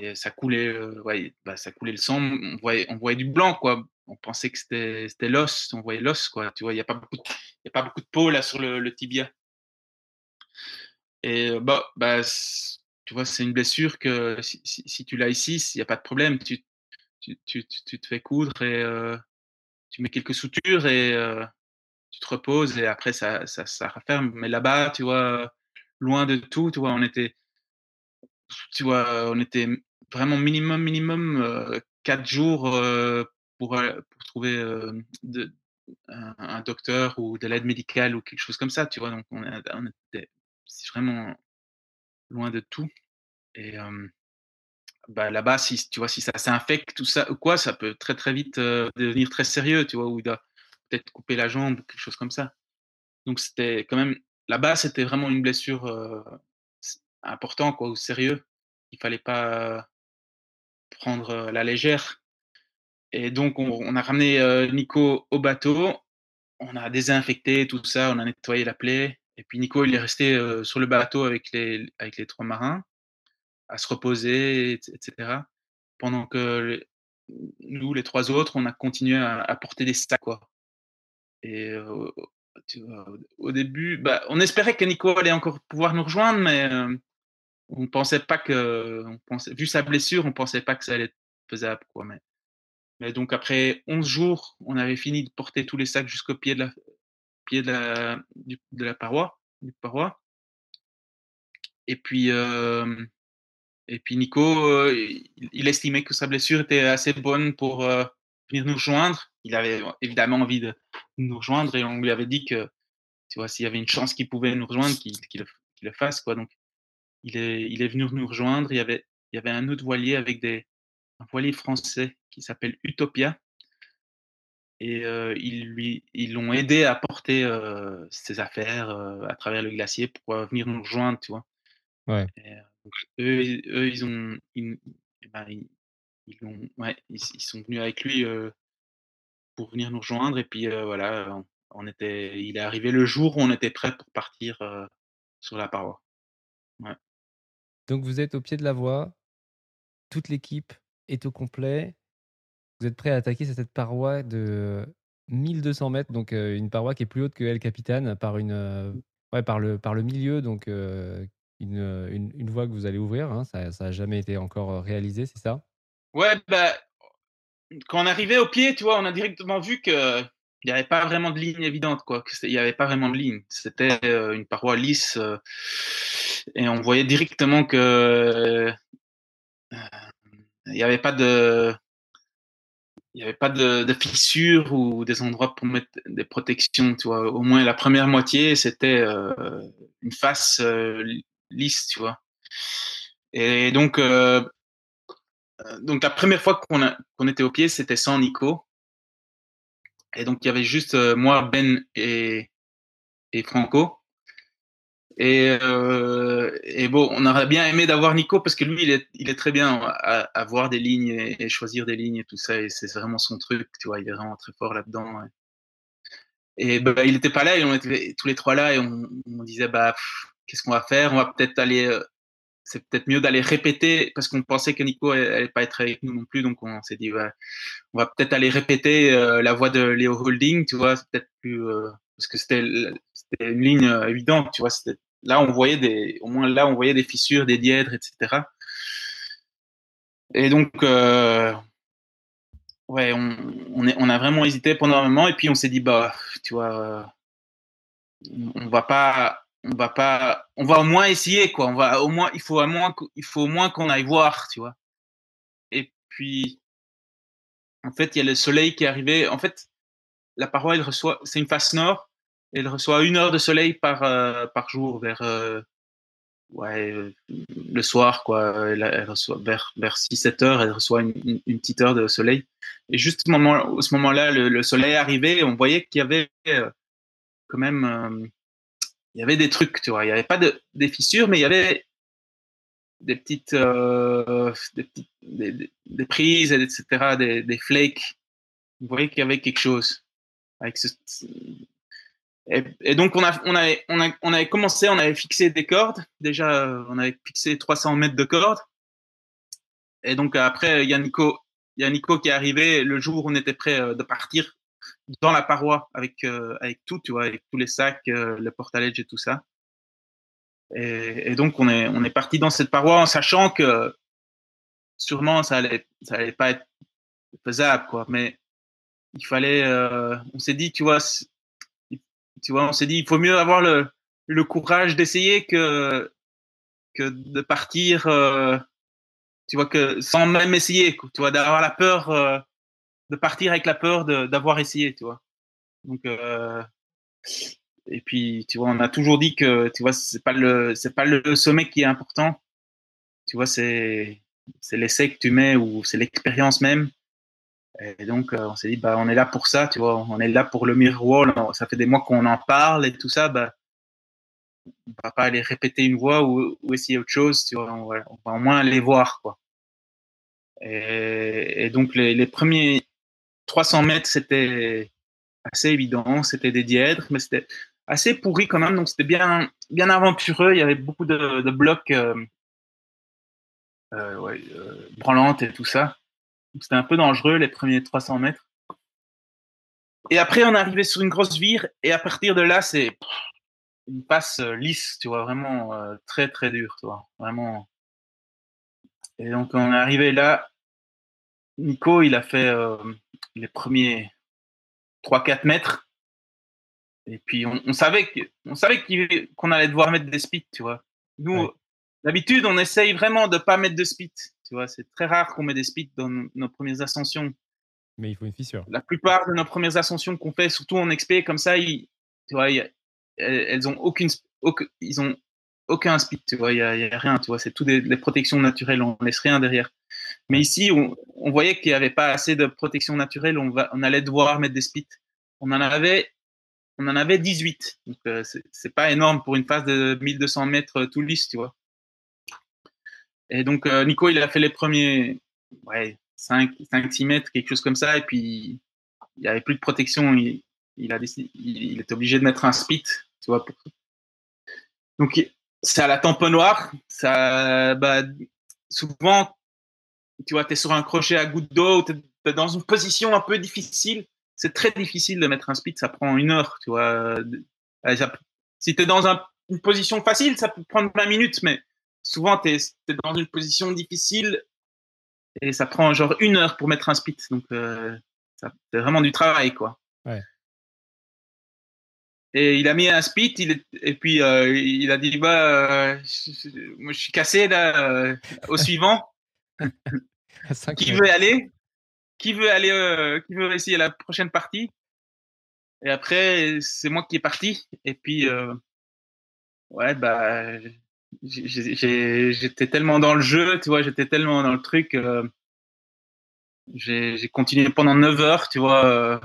et ça coulait, ouais, bah, ça coulait le sang. On voyait on voyait du blanc, quoi. On pensait que c'était l'os, on voyait l'os, quoi. Tu vois? Il y a pas beaucoup de y a pas beaucoup de peau là sur le tibia et bah bah, tu vois? C'est une blessure que si tu l'as ici, il y a pas de problème. Tu tu tu tu te fais coudre et tu mets quelques sutures et tu te reposes et après ça ça ça referme. Mais là-bas, tu vois? Loin de tout, tu vois? On était tu vois? On était vraiment minimum, minimum, 4 jours, pour, trouver, un docteur ou de l'aide médicale ou quelque chose comme ça, tu vois? Donc on était vraiment loin de tout et bah, là-bas, si tu vois? Si ça s'infecte tout ça quoi, ça peut très, très vite, devenir très sérieux, tu vois? Ou peut-être couper la jambe ou quelque chose comme ça. Donc c'était quand même là-bas, c'était vraiment une blessure, important quoi, au sérieux. Il fallait pas prendre, la légère et donc on a ramené, Nico au bateau. On a désinfecté tout ça, on a nettoyé la plaie et puis Nico, il est resté, sur le bateau avec les avec les 3 marins, à se reposer et cetera. Pendant que nous, les 3 autres, on a continué à porter des sacs, quoi et tu vois? Au début, bah, on espérait que Nico allait encore pouvoir nous rejoindre mais on pensait pas que vu sa blessure, on pensait pas que ça allait être faisable, quoi mais donc après 11 jours, on avait fini de porter tous les sacs jusqu'au pied de la pied de la paroi du paroi et puis, hem et puis Nico, heu, il estimait que sa blessure était assez bonne pour, heu, venir nous rejoindre. Il avait évidemment envie de nous rejoindre et on lui avait dit que, tu vois, s'il y avait une chance qu'il pouvait nous rejoindre, qu'il le le fasse, quoi, donc il est il est venu nous rejoindre. Il y avait il y avait un autre voilier avec des un voilier français qui s'appelle Utopia et euh, ils lui ils l'ont aidé à porter euh, ses affaires euh, à travers le glacier pour venir nous rejoindre, tu vois. Ouais. Et, donc, eux, ils- eux, ils ont ils, eh ben, ils, ils l'ont ouais, ils, ils sont venus avec lui pour venir nous rejoindre et puis voilà, on, était il est arrivé le jour où on était prêt pour partir sur la paroi. Ouais. Donc vous êtes au pied de la voie, toute l'équipe est au complet. Vous êtes prêt à attaquer cette paroi de 1200 mètres, donc euh, une paroi qui est plus haute que El Capitan par une, euh, ouais, par le par le milieu, donc euh, une, une, une voie que vous allez ouvrir. hein, ça ça a jamais été encore réalisé, c'est ça? Ouais, bah, quand on arrivait au pied, tu vois, on a directement vu que il n'y avait pas vraiment de ligne évidente, quoi. Il n'y avait pas vraiment de ligne. C'était une paroi lisse et on voyait directement que euh, il n'y avait pas de il avait pas de, fissures ou des endroits pour mettre des protections, tu vois. Au moins la première moitié, c'était euh, une face euh, lisse, tu vois. Et donc, euh, euh, donc la première fois qu'on qu'on était au pied, c'était sans Nico. Et donc il y avait juste euh, moi, Ben et, et Franco. Et, euh, et bon, on aurait bien aimé d'avoir Nico parce que lui, il est, très bien à, à voir des lignes et, choisir des lignes et tout ça. Et c'est vraiment son truc, tu vois. Il est vraiment très fort là-dedans. Et bah, il était pas là et on était tous les trois là et on, on disait bah qu'est-ce qu'on va faire? On va peut-être aller. euh, c'est peut-être mieux d'aller répéter parce qu'on pensait que Nico allait pas être avec nous non plus, donc on s'est dit ouais, on va peut-être aller répéter euh, la voix de Léo Holding, tu vois, c'est peut-être plus parce que c'était une ligne évidente, tu vois, là on voyait des au moins là on voyait des fissures, des dièdres, etc. Et donc euh, ouais, on on, a vraiment hésité pendant un moment et puis on s'est dit bah tu vois euh, on va pas on va pas on va au moins essayer quoi. On va au moins il faut au moins il faut au moins qu'on aille voir tu vois. Et puis en fait il y a le soleil qui est arrivé. En fait la paroi elle reçoit c'est une face nord elle reçoit une heure de soleil par euh, par jour vers euh, euh, le soir quoi elle, reçoit vers vers 6 7 heures elle reçoit une, petite heure de soleil et juste moment au ce moment-là le, le soleil et on voyait qu'il y avait quand même il y avait des trucs, tu vois. Il n'y avait pas de, des fissures, mais il y avait des petites, des, petites des, prises, etc., des, des flakes. Vous voyez qu'il y avait quelque chose. Avec ce... et, donc, on, a, on, avait, on, a, on avait commencé, on avait fixé des cordes. Déjà, on avait fixé 300 mètres de cordes. Et donc, après, il y a Nico, il y a Nico qui est arrivé le jour où on était prêt de partir dans la paroi avec euh, avec tout, tu vois, avec tous les sacs, euh, le portaledge et tout ça. Et, et, donc on est on est parti dans cette paroi en sachant que sûrement ça allait ça allait pas être faisable quoi, mais il fallait euh, on s'est dit tu vois tu vois on s'est dit il faut mieux avoir le courage d'essayer que de partir euh, tu vois que sans même essayer tu vois d'avoir la peur euh, de partir avec la peur d'avoir essayé, tu vois. Donc, euh, et puis, tu vois, on a toujours dit que, tu vois, c'est pas le, c'est pas le sommet qui est important. Tu vois, c'est, c'est l'essai que tu mets ou c'est l'expérience même. Et donc, euh, on s'est dit, bah, on est là pour ça, tu vois, on est là pour le wall. Ça fait des mois qu'on en parle et tout ça, bah, on va pas aller répéter une voix ou, essayer autre chose, tu vois, on va, au moins aller voir, quoi. Et, donc, les, les premiers 300 mètres, c'était assez évident, c'était des dièdres, mais c'était assez pourri quand même, donc c'était bien, bien aventureux. Il y avait beaucoup de, blocs euh, euh, euh, branlantes et tout ça. C'était un peu dangereux les premiers 300 mètres. Et après, on est arrivé sur une grosse vire, et à partir de là, c'est une passe lisse, tu vois, vraiment euh, très très dur, tu vois, vraiment. Et donc, on est arrivé là. Nico, il a fait euh, les premiers 3-4 mètres. Et puis, on, on savait qu'on savait qu'on allait devoir mettre des speeds, tu vois. Nous, ouais. d'habitude, on essaye vraiment de pas mettre de speed. Tu vois, c'est très rare qu'on met des speeds dans nos, premières ascensions. Mais il faut une fissure. La plupart de nos premières ascensions qu'on fait, surtout en XP, comme ça, ils, tu vois, ils, elles ont aucune, aucun, ils ont aucun speed, tu vois, il y a, rien, tu vois, c'est tout des, des, protections naturelles, on laisse rien derrière. Mais ici, on, on voyait qu'il n'y avait pas assez de protection naturelle. On, va, on allait devoir mettre des spits. On en avait, on en avait 18. Donc, euh, c'est- c'est pas énorme pour une phase de 1200 mètres euh, tout lisse, tu vois. Et donc, euh, Nico, il a fait les premiers ouais, 5, 5, 6 mètres, quelque chose comme ça. Et puis, il n'y avait plus de protection. Il, il, a décidé, il, il était obligé de mettre un spit, tu vois. Pour... Donc, c'est à la tamponnoire. Ça, bah, souvent, tu vois, tu es sur un crochet à goutte d'eau, tu es dans une position un peu difficile. C'est très difficile de mettre un speed, ça prend une heure, tu vois. Euh, Si tu es dans un- une position facile, ça peut prendre 20 minutes, mais souvent, tu es, dans une position difficile et ça prend genre une heure pour mettre un speed. Donc, euh, c'est vraiment du travail, quoi. Ouais. Et il a mis un il est- et puis euh, il a dit bah, euh, je, je- suis cassé là, euh, au suivant. *laughs* Qui veut aller? Qui veut aller euh, Qui veut essayer la prochaine partie? Et après, c'est moi qui est parti. Et puis, euh, ouais, bah, j'étais tellement dans le jeu, tu vois, j'étais tellement dans le truc. euh, j'ai continué pendant 9 heures, tu vois. euh,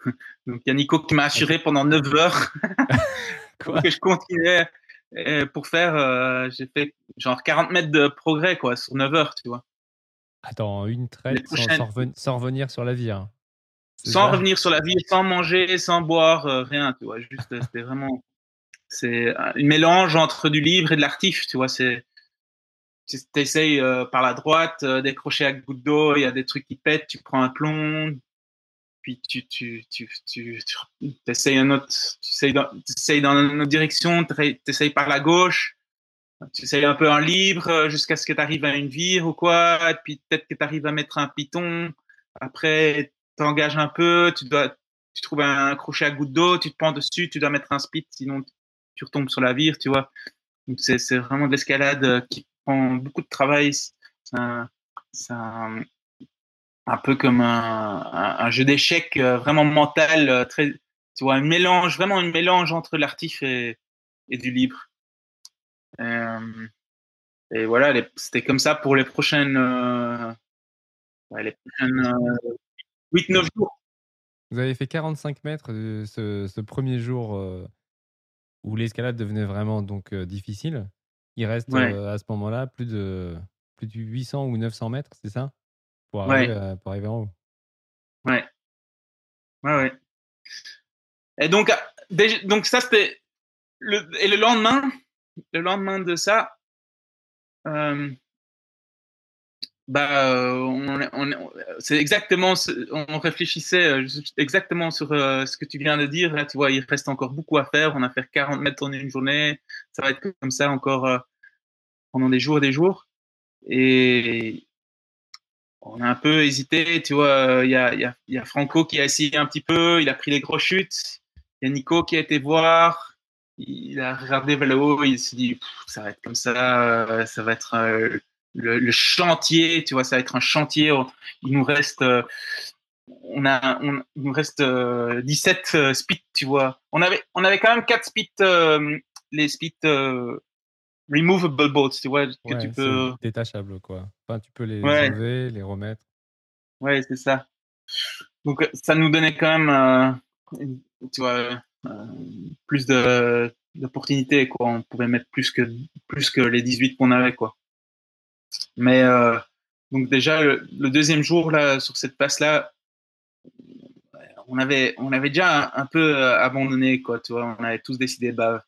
*laughs* donc, il y a Nico qui m'a assuré pendant 9 heures *laughs* Quoi? *laughs* Que je continuais pour faire. euh, j'ai fait genre 40 mètres de progrès, quoi, sur 9 heures, tu vois. Attends, une traite sans, prochaines. sans reven- sans revenir sur la vie. hein. Sans ça? revenir sur la vie, sans manger, sans boire, rien, tu vois. Juste, c'était vraiment, c'est un mélange entre du libre et de l'artif, tu vois. C'est, tu essayes par la droite, euh, décrocher à goutte d'eau, il y a des trucs qui pètent, tu prends un plomb, puis tu, tu, tu, tu, tu essayes un autre, tu essayes dans, essayes dans une autre direction, tu essayes par la gauche, tu essayes un peu en libre euh, jusqu'à ce que tu arrives à une vire ou quoi, et puis peut-être que tu arrives à mettre un piton. Après, t'engages un peu, tu dois, tu trouves un crochet à goutte d'eau, tu te prends dessus, tu dois mettre un spit, sinon tu retombes sur la vire, tu vois. Donc c'est, vraiment de l'escalade euh, qui prend beaucoup de travail. C'est un, peu comme un, jeu d'échecs euh, vraiment mental, euh, très, tu vois, un mélange, vraiment un mélange entre l'artif et, du libre. Et voilà, c'était comme ça pour les prochaines, les prochaines euh, 8-9 jours. Vous avez fait 45 mètres ce, premier jour où l'escalade devenait vraiment donc euh, difficile. Il reste Ouais. euh, à ce moment-là plus de plus de 800 ou 900 mètres, c'est ça? Pour arriver, à- pour arriver en haut. Ouais. Ouais, ouais. Et donc, ah, déjà- donc ça, c'était. Le, et le lendemain, le lendemain de ça, euh, bah, euh, on, c'est exactement, on réfléchissait euh, exactement sur euh, ce que tu viens de dire. Là, tu vois, il reste encore beaucoup à faire. On a fait 40 mètres en une journée. Ça va être comme ça encore pendant des jours et des jours. Et on a un peu hésité, tu vois. Il y a, y, a, y a Franco qui a essayé un petit peu, il a pris les gros chutes. Il y a Nico qui a été voir, il a regardé vers le haut, il s'est dit, ça va être comme ça, ça va être le, le chantier, tu vois, ça va être un chantier. Il nous reste, euh, on a, on, il nous reste euh, 17 euh, spits, tu vois. On avait, on avait quand même 4 spits, euh, les spits euh, removable boats, tu vois, que Ouais, tu peux. détachable quoi. Enfin, tu peux les Ouais. enlever, les remettre. Ouais, c'est ça. Donc, ça nous donnait quand même, tu vois, plus de d'opportunités, quoi. On pouvait mettre plus que plus que les 18 qu'on avait, quoi. Mais euh, donc déjà le, deuxième jour là sur cette passe là, on avait on avait déjà un, peu euh, abandonné, quoi. Tu vois, on avait tous décidé, bah,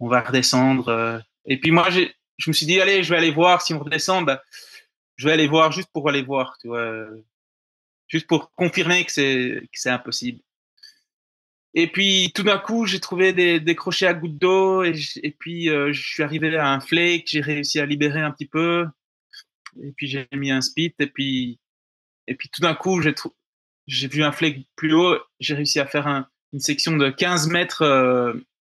on va redescendre. euh. Et puis moi, je me suis dit, allez, je vais aller voir si on redescend. Bah, je vais aller voir juste pour aller voir, tu vois, juste pour confirmer que c'est que c'est impossible. Et puis tout d'un coup, j'ai trouvé des, crochets à gouttes d'eau et, puis je suis arrivé à un flake, j'ai réussi à libérer un petit peu. Et puis j'ai mis un spit et puis et puis tout d'un coup, j'ai vu un flake plus haut, j'ai réussi à faire un- une section de 15 mètres euh,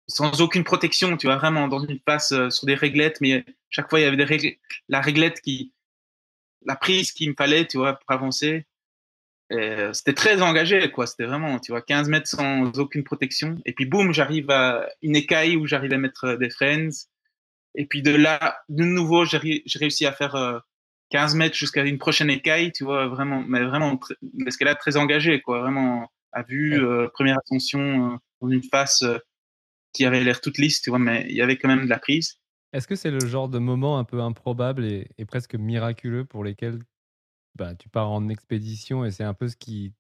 sans aucune protection, tu vois, vraiment dans une passe euh, sur des réglettes, mais chaque fois il y avait la réglette qui, la prise qu'il me fallait, tu vois, pour avancer. Euh, C'était très engagé, quoi. C'était vraiment, tu vois, 15 mètres sans aucune protection. Et puis, boum, j'arrive à une écaille où j'arrive à mettre euh, des friends. Et puis de là, de nouveau, j'ai ré- j'ai réussi à faire 15 mètres jusqu'à une prochaine écaille, tu vois, vraiment, mais vraiment, l'escalade très engagée, quoi, vraiment, à vue, euh, première ascension euh, dans une face euh, qui avait l'air toute lisse, tu vois, mais il y avait quand même de la prise. Est-ce que c'est le genre de moment un peu improbable et, et presque miraculeux pour lesquels bah, tu pars en expédition et c'est un peu ce qui,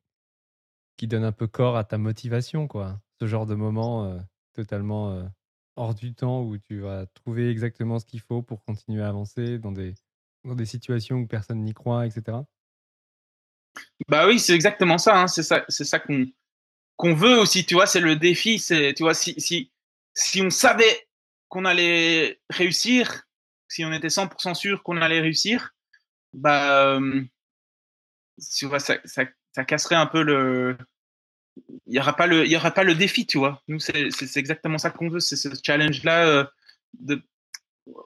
qui donne un peu corps à ta motivation, quoi? Ce genre de moment totalement hors du temps où tu vas trouver exactement ce qu'il faut pour continuer à avancer dans des, dans des situations où personne n'y croit, etc. Bah oui, c'est exactement ça. Hein. C'est ça, ça qu'on qu'on veut aussi. Tu vois, c'est le défi. C'est tu vois si si si on savait qu'on allait réussir, si on était 100% sûr qu'on allait réussir, bah tu vois ça, ça, ça casserait un peu le il y aura pas le il y aura pas le défi tu vois nous c'est c'est exactement ça qu'on veut c'est ce challenge là euh, de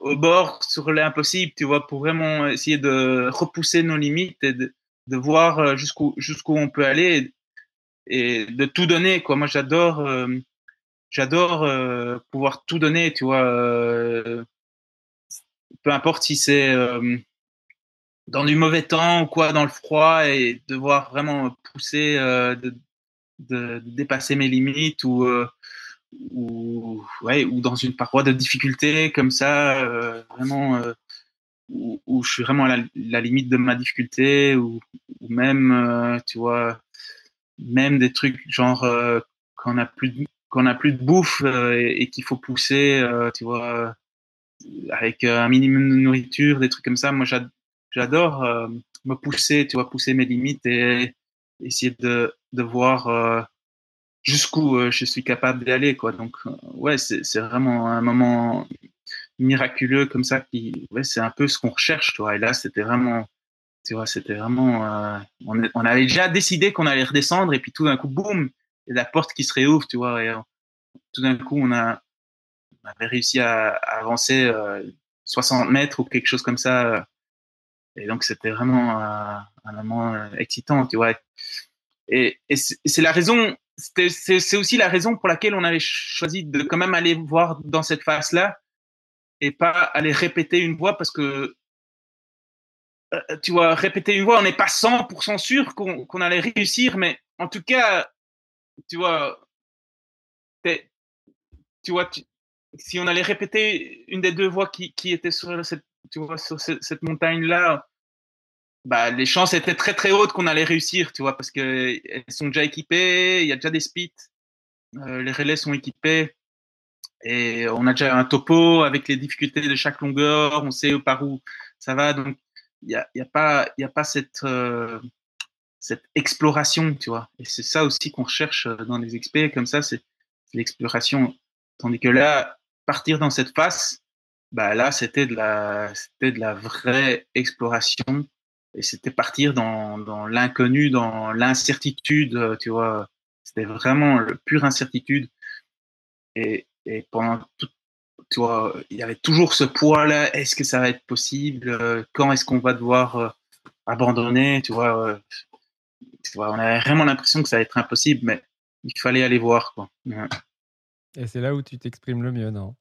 au bord sur l'impossible tu vois pour vraiment essayer de repousser nos limites et de, de voir euh, jusqu'où jusqu'où on peut aller et, de tout donner quoi. Moi j'adore euh, j'adore pouvoir tout donner tu vois peu importe si c'est dans du mauvais temps ou quoi dans le froid et devoir vraiment pousser de, de, dépasser mes limites ou, euh, ou, ou dans une paroi de difficulté comme ça, euh, vraiment, euh, où, je suis vraiment à la, limite de ma difficulté ou, même, tu vois, même des trucs genre quand on a plus de, plus de bouffe et, qu'il faut pousser, tu vois, avec un minimum de nourriture, des trucs comme ça. Moi, j'adore me pousser, tu vois, pousser mes limites et essayer de, de voir euh, jusqu'où euh, je suis capable d'aller quoi. Donc euh, ouais c'est vraiment un moment miraculeux comme ça qui ouais c'est un peu ce qu'on recherche tu vois. Et là c'était vraiment tu vois c'était vraiment on, on, avait déjà décidé qu'on allait redescendre et puis tout d'un coup boum et la porte qui se réouvre tu vois et tout d'un coup on a on avait réussi à, avancer 60 mètres ou quelque chose comme ça et donc c'était vraiment un moment excitant tu vois. Et, c'est la raison, c'est aussi la raison pour laquelle on avait choisi de quand même aller voir dans cette phase-là et pas aller répéter une voix parce que euh, tu vois, répéter une voix, on n'est pas 100% sûr qu'on allait réussir, mais en tout cas, tu vois, tu vois, si on allait répéter une des deux voix qui, qui était sur cette, cette montagne-là, bah, les chances étaient très très hautes qu'on allait réussir, tu vois, parce que elles sont déjà équipées, il y a déjà des spits, euh, les relais sont équipés. Et on a déjà un topo avec les difficultés de chaque longueur, on sait par où ça va, donc il y a, y a pas y a pas cette euh, cette exploration, tu vois, et c'est ça aussi qu'on recherche dans les XP, comme ça, c'est l'exploration, tandis que là, partir dans cette phase, bah là, c'était de la c'était de la vraie exploration et c'était partir dans, dans l'inconnu, dans l'incertitude, euh, tu vois. C'était vraiment le pure incertitude. Et, et pendant tout, tu vois, il y avait toujours ce poids-là. Est-ce que ça va être possible? Euh, Quand est-ce qu'on va devoir euh, abandonner? Tu vois, tu vois, on avait vraiment l'impression que ça allait être impossible, mais il fallait aller voir, quoi. Et c'est là où tu t'exprimes le mieux, non?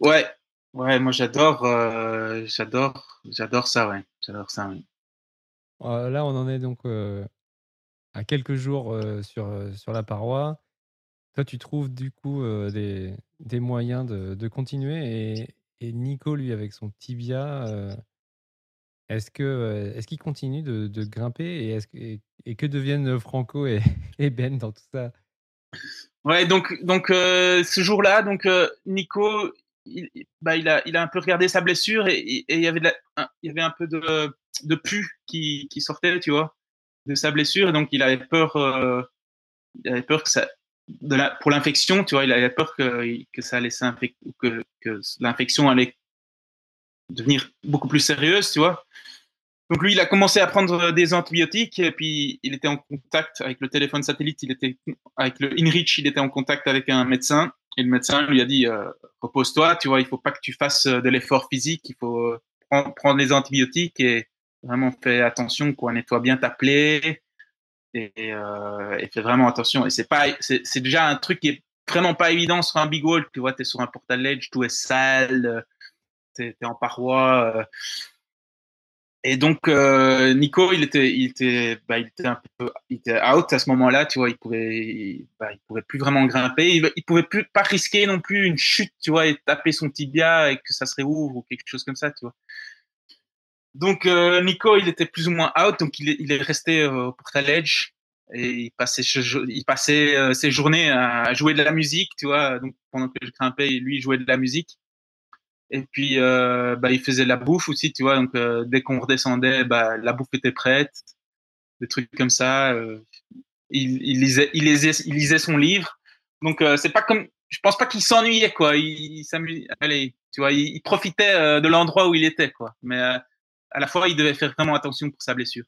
Ouais, Ouais, moi j'adore, euh, j'adore, j'adore ça, ouais, j'adore ça. Ouais. Euh, là, on en est donc euh, à quelques jours sur, sur la paroi. Toi, tu trouves du coup des, des moyens de, de continuer et, et, Nico, lui, avec son tibia, est-ce que est-ce qu'il continue de, de, grimper et, est-ce que, et, que deviennent Franco et, *laughs* et, Ben dans tout ça? Ouais, donc donc ce jour-là, donc Nico, il, bah, il, a, il a un peu regardé sa blessure et, il, y avait un, il y avait un peu de, de pu qui, qui sortait, tu vois, de sa blessure. Et donc, il avait peur, euh, il avait peur que ça, pour l'infection, tu vois, il avait peur que, que ça allait que, que l'infection allait devenir beaucoup plus sérieuse, tu vois. Donc lui, il a commencé à prendre des antibiotiques et puis il était en contact avec le téléphone satellite, il était avec le InReach, il était en contact avec un médecin et le médecin lui a dit euh, repose-toi, tu vois, il faut pas que tu fasses euh, de l'effort physique, il faut euh, prendre, les antibiotiques et vraiment fais attention, quoi, nettoie bien ta plaie et, euh, et fais vraiment attention. Et c'est pas, c'est déjà un truc qui est vraiment pas évident sur un big wall, tu vois, tu es sur un portal ledge, tout est sale, tu es, en paroi. Et donc euh, Nico, il était, il était, bah, il était un peu, il était out à ce moment-là, tu vois, il pouvait, bah, il pouvait plus vraiment grimper, il, il, pouvait plus pas risquer non plus une chute, tu vois, et taper son tibia et que ça se réouvre ou quelque chose comme ça, tu vois. Donc euh, Nico, il était plus ou moins out, donc il il est resté euh, au Portal Edge et il passait, il passait euh, ses journées à jouer de la musique, tu vois. Donc pendant que je grimpais, lui il jouait de la musique. Et puis, euh, bah, il faisait la bouffe aussi, tu vois. Donc, euh, dès qu'on redescendait, bah, la bouffe était prête, des trucs comme ça. Euh, il, il, lisait, il, lisait, son livre. Donc, c'est pas comme, je pense pas qu'il s'ennuyait, quoi. Il, il s'amusait, allez, tu vois, il, profitait de l'endroit où il était, quoi. Mais à la fois, il devait faire vraiment attention pour sa blessure.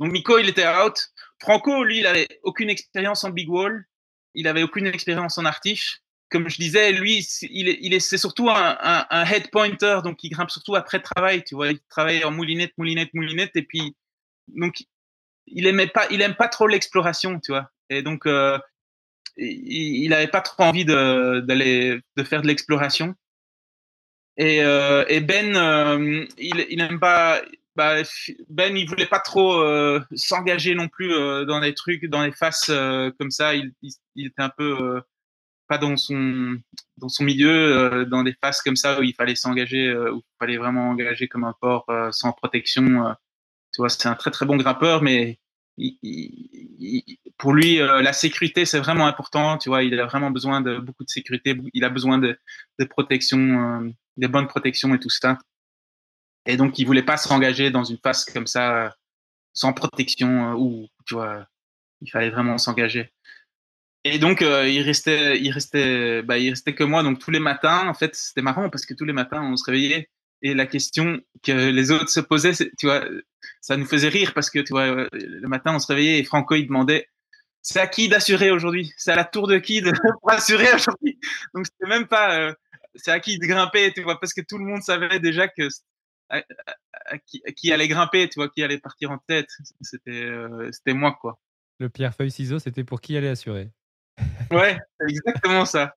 Donc, Nico, il était out. Franco, lui, il avait aucune expérience en big wall. Il avait aucune expérience en artiche comme je disais, lui, il est, il est, c'est surtout un, un, un, head pointer, donc il grimpe surtout après travail, tu vois. Il travaille en moulinette, moulinette, moulinette, et puis donc il aimait pas, il aime pas trop l'exploration, tu vois. Et donc euh, il, il avait pas trop envie de d'aller de faire de l'exploration. Et, euh, et Ben, euh, il, il aime pas. Bah, ben, il voulait pas trop euh, s'engager non plus euh, dans des trucs, dans des faces euh, comme ça. Il, il, il, était un peu pas dans son dans son milieu, euh, dans des phases comme ça où il fallait s'engager, euh, où il fallait vraiment engager comme un porc euh, sans protection. tu vois, c'est un très très bon grimpeur, mais il, il, pour lui, la sécurité c'est vraiment important. Tu vois, il a vraiment besoin de beaucoup de sécurité. Il a besoin de, de protection, des bonnes protections et tout ça. Et donc, il voulait pas se rengager dans une phase comme ça sans protection où tu vois, il fallait vraiment s'engager. Et donc euh, il restait, il restait, bah, il restait que moi. Donc tous les matins, en fait, c'était marrant parce que tous les matins, on se réveillait et la question que les autres se posaient, tu vois, ça nous faisait rire parce que tu vois, le matin, on se réveillait et Franco il demandait, c'est à qui d'assurer aujourd'hui? C'est à la tour de qui de *laughs* assurer aujourd'hui? Donc c'était même pas, euh, c'est à qui de grimper, tu vois, parce que tout le monde savait déjà que à, qui, allait grimper, tu vois, qui allait partir en tête. C'était, euh, c'était moi quoi. Le pierre feuille ciseaux, c'était pour qui allait assurer? Ouais, exactement ça.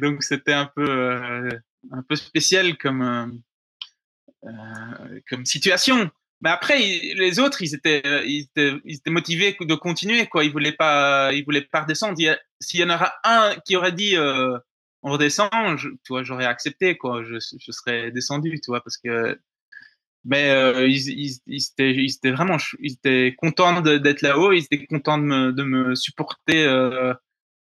Donc c'était un peu euh, un peu spécial comme euh, euh, comme situation. Mais après les autres ils étaient ils étaient, motivés de continuer quoi. Ils voulaient pas ils voulaient pas redescendre. S'il y en aura un qui aurait dit on redescend, je, j'aurais accepté quoi. Je, serais descendu, tu parce que mais euh, ils, étaient, ils étaient vraiment ils étaient contents d'être là-haut. Ils étaient contents de me, de me supporter euh,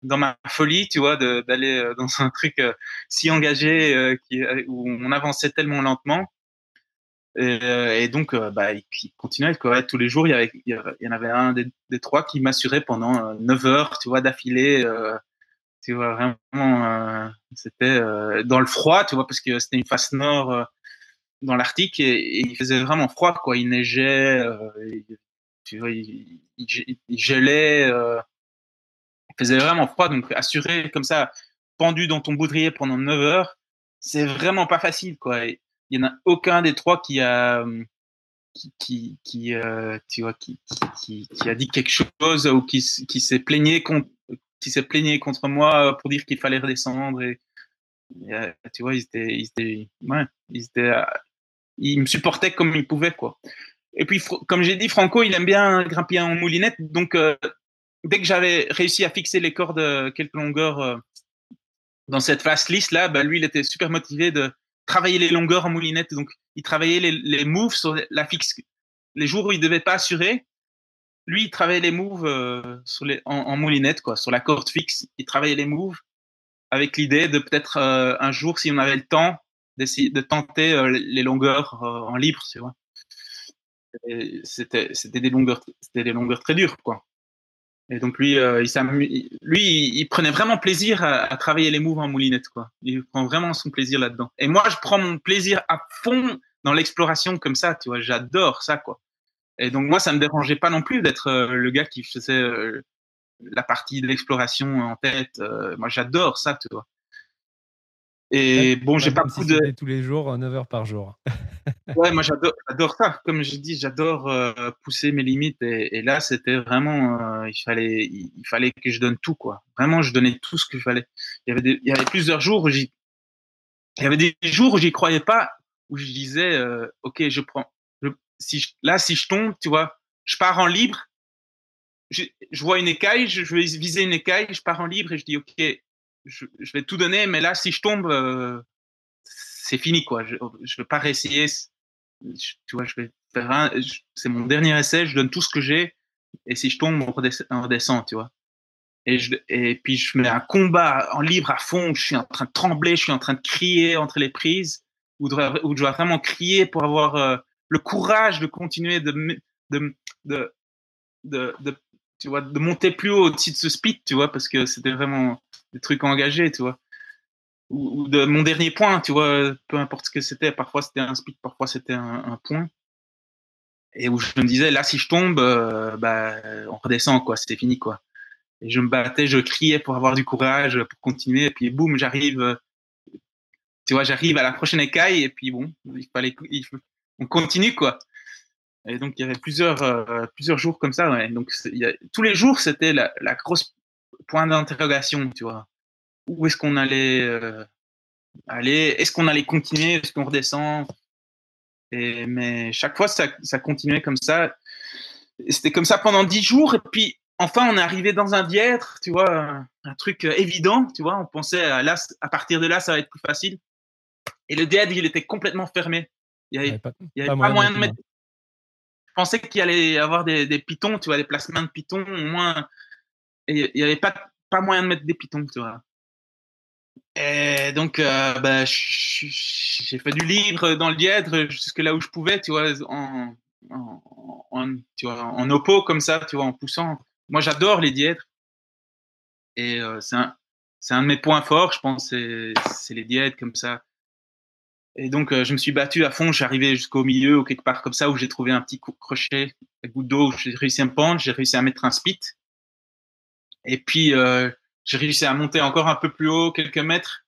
dans ma folie tu vois d'aller euh, dans un truc si engagé qui, où on avançait tellement lentement. Et, donc bah ils continuaient quoi. Tous les jours il y avait il y en avait un des, des trois qui m'assurait pendant 9 heures tu vois d'affilée tu vois vraiment c'était dans le froid tu vois parce que c'était une face nord dans l'Arctique et, il faisait vraiment froid quoi. Il neigeait euh, il, tu vois il, gelait euh, il faisait vraiment froid. Donc assuré comme ça pendu dans ton baudrier pendant 9 heures c'est vraiment pas facile quoi. Il y en a aucun des trois qui a qui qui, qui euh, tu vois qui, a dit quelque chose ou qui s'est plaigné contre qui s'est plaigné contre moi pour dire qu'il fallait redescendre et tu vois ils étaient ils étaient ouais ils étaient il me supportait comme il pouvait quoi. Et puis comme j'ai dit, Franco, il aime bien grimper en moulinette, donc euh, dès que j'avais réussi à fixer les cordes euh, quelques longueurs euh, dans cette fast list là, bah, lui il était super motivé de travailler les longueurs en moulinette, donc il travaillait les, les moves sur la fixe. Les jours où il devait pas assurer, lui il travaillait les moves en, en, moulinette quoi, sur la corde fixe. Il travaillait les moves avec l'idée de peut-être un jour, si on avait le temps, de tenter euh, les longueurs euh, en libre, tu vois. C'était des longueurs c'était des longueurs très dures quoi. Et donc lui euh, il prenait vraiment plaisir à, travailler les moves en moulinette quoi. Il prend vraiment son plaisir là-dedans. Et moi je prends mon plaisir à fond dans l'exploration comme ça, tu vois, j'adore ça quoi. Et donc moi ça me dérangeait pas non plus d'être le gars qui faisait la partie de l'exploration en tête. Moi j'adore ça, tu vois. Et bon, j'ai pas beaucoup si de. Tous les jours, 9 heures par jour. *laughs* ouais, moi j'adore, ça. Comme je dis, j'adore euh, pousser mes limites. Et, et là, c'était vraiment, euh, il fallait, il, il, fallait que je donne tout, quoi. Vraiment, je donnais tout ce je fallait. Il y avait, des, il y avait plusieurs jours où j'y, il y avait des jours où j'y croyais pas. où je disais, euh, ok, je prends, je- si je- là, si je tombe, tu vois, je pars en libre, je, je vois une écaille, je, je vais viser une écaille, je pars en libre et je dis, ok, je, je vais tout donner, mais là, si je tombe, euh, c'est fini, quoi. Je ne vais pas réessayer. Tu vois, je vais faire un, c'est mon dernier essai, je donne tout ce que j'ai, et si je tombe, on redescend, tu vois. Et, je, et puis je mets un combat en libre à fond, je suis en train de trembler, je suis en train de crier entre les prises, où, je dois- vraiment crier pour avoir euh, le courage de continuer de, de, de, de, de, de monter plus haut au-dessus de ce speed, tu vois, parce que c'était vraiment des trucs engagés, tu vois. Ou, de mon dernier point, tu vois, peu importe ce que c'était, parfois c'était un speed, parfois c'était un, point. Et où je me disais, là, si je tombe, euh, bah, on redescend, quoi, c'était fini, quoi. Et je me battais, je criais pour avoir du courage, pour continuer, et puis boum, j'arrive, euh, tu vois, j'arrive à la prochaine écaille, et puis bon, il fallait, il on continue, quoi. Et donc, il y avait plusieurs, euh, plusieurs jours comme ça, ouais. Donc, y a- tous les jours, c'était la, la grosse point d'interrogation, tu vois. Où est-ce qu'on allait euh, aller? Est-ce qu'on allait continuer? Est-ce qu'on redescend? Et, Mais chaque fois, ça, ça continuait comme ça. C'était comme ça pendant dix jours, et puis enfin, on est arrivé dans un dièdre, tu vois, un, truc euh, évident, tu vois. On pensait à, là, à partir de là, ça va être plus facile. Et le dièdre, il était complètement fermé. Il y avait pas, pas moyen de mettre. Je pensais qu'il allait y avoir des, des pitons, tu vois, des placements de pitons, au moins. Il y avait pas, pas moyen de mettre des pitons, tu vois. Et donc, bah, j'ai fait du libre dans le dièdre jusque là où je pouvais, tu vois, en, en, tu vois, en oppo comme ça, tu vois, en poussant. Moi, j'adore les dièdres. Et euh, c'est un, un de mes points forts, je pense, c'est les dièdres comme ça. Et donc, euh, je me suis battu à fond. Je arrivé jusqu'au milieu ou quelque part comme ça où j'ai trouvé un petit crochet, un goutte d'eau. J'ai réussi à me pendre, j'ai réussi à mettre un spit. Et puis, euh, j'ai réussi à monter encore un peu plus haut, quelques mètres.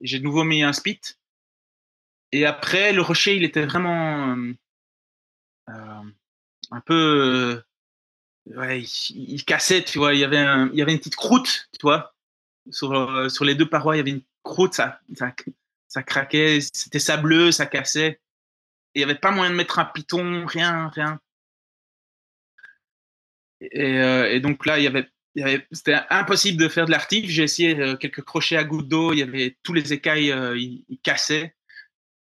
J'ai de nouveau mis un spit. Et après, le rocher, il était vraiment euh, euh, un peu. euh, ouais, il, il cassait, tu vois. Il y avait, un, il y avait une petite croûte, tu vois. Sur, euh, sur les deux parois, il y avait une croûte, ça, ça, ça craquait, c'était sableux, ça cassait. Il n'y avait pas moyen de mettre un piton, rien, rien. Et, euh, donc là, y avait, c'était impossible de faire de l'artif. J'ai essayé euh, quelques crochets à gouttes d'eau, il y avait tous les écailles, euh, ils, cassaient.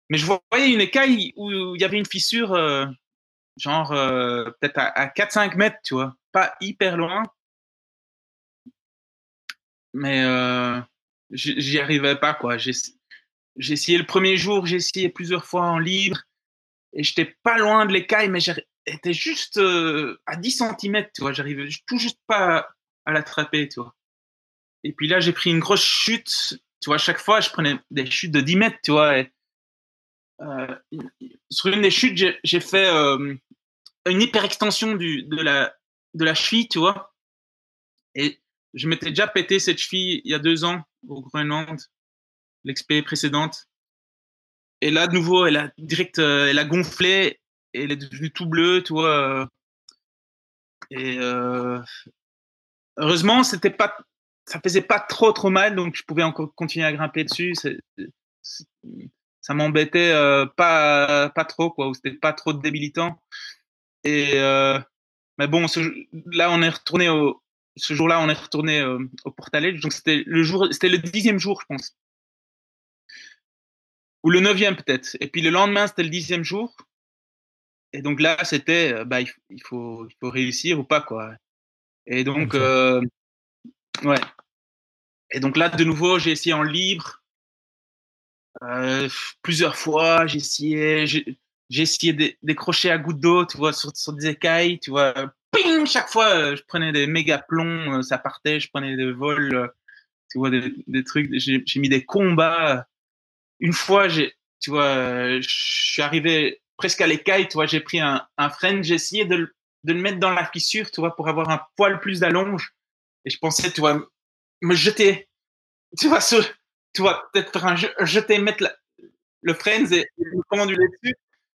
Mais je voyais une écaille où il y avait une fissure, genre peut-être à, à 4-5 mètres, tu vois, pas hyper loin. Mais j'y arrivais pas, quoi. J'ai essayé le premier jour, j'ai essayé plusieurs fois en libre et j'étais pas loin de l'écaille, mais j'étais juste euh, à 10 cm, tu vois, j'arrivais tout juste pas à l'attraper, tu vois. Et puis là, j'ai pris une grosse chute, tu vois, chaque fois, je prenais des chutes de 10 mètres, tu vois. Euh, sur une des chutes, j'ai fait euh, une hyperextension de, la, de la cheville, tu vois. Et je m'étais déjà pété cette cheville il y a deux ans au Groenland, l'expé précédente. Et là, de nouveau, elle a direct, euh, elle a gonflé et elle est devenue tout bleue, tu euh. Et euh, heureusement, c'était pas, ça faisait pas trop trop mal, donc je pouvais encore continuer à grimper dessus. C'est- c'est- ça m'embêtait pas pas trop quoi, ou c'était pas trop débilitant. Et mais bon, ce, là, on est retourné au, ce jour-là, on est retourné au Portalet. Donc c'était le jour, c'était le dixième jour, je pense, ou le neuvième peut-être. Et puis le lendemain, c'était le dixième jour. Et donc là, c'était, euh, bah, il, faut- il faut, il faut réussir ou pas quoi. Et donc, euh, ouais. Et donc là, de nouveau, j'ai essayé en libre euh, plusieurs fois. J'ai essayé, j'ai essayé des, des crochets à gouttes d'eau, tu vois, sur, sur des écailles, tu vois. Ping Chaque fois, je prenais des méga plombs, ça partait, je prenais des vols, tu vois, des, des trucs. J'ai mis des combats. Une fois, j'ai, tu vois, euh, je suis arrivé presque à l'écaille, tu vois, j'ai pris un, un frein, j'ai essayé de, le- de le mettre dans la fissure, tu vois, pour avoir un poil plus d'allonge. Et je pensais, tu vois, me jeter, tu vois, tu peut-être faire un je- jeter, mettre le frein et, me dessus.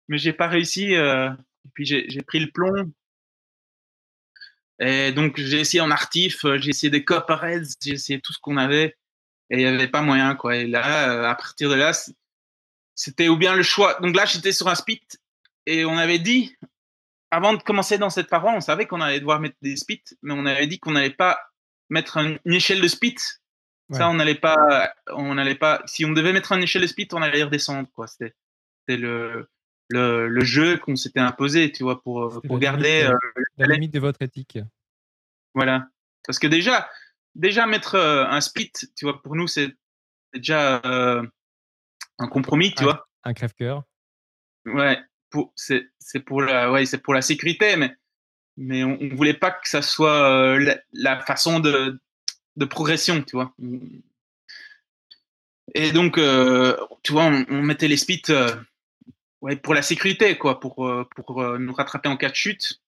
Mais j'ai pas réussi. euh, et puis j'ai j'ai pris le plomb. Et donc j'ai essayé en artif, euh, j'ai essayé des copperheads, j'ai essayé tout ce qu'on avait. Et il y avait pas moyen, quoi. Et là, euh, à partir de là, c'était ou bien le choix. Donc là, j'étais sur un spit et on avait dit, avant de commencer dans cette paroi, on savait qu'on allait devoir mettre des spits, mais on avait dit qu'on n'allait pas mettre un- une échelle de spit. Ça, on n'allait pas, on n'allait pas. Si on devait mettre une échelle de spit, on allait redescendre, quoi. C'était, c'était le, le, le jeu qu'on s'était imposé, tu vois, pour, pour la garder. limite, euh, La limite de votre éthique. Voilà. Parce que déjà, déjà mettre euh, un split, tu vois, pour nous, c'est déjà euh, un compromis, tu Ah. vois. Un crève-cœur. Ouais. C'est, pour la, ouais, c'est pour la sécurité, mais, mais on, on voulait pas que ça soit euh, la, la façon de, de progression, tu vois. Et donc, tu vois, on, on mettait les spits, euh, ouais, pour la sécurité, quoi, pour, pour nous rattraper en cas de chute.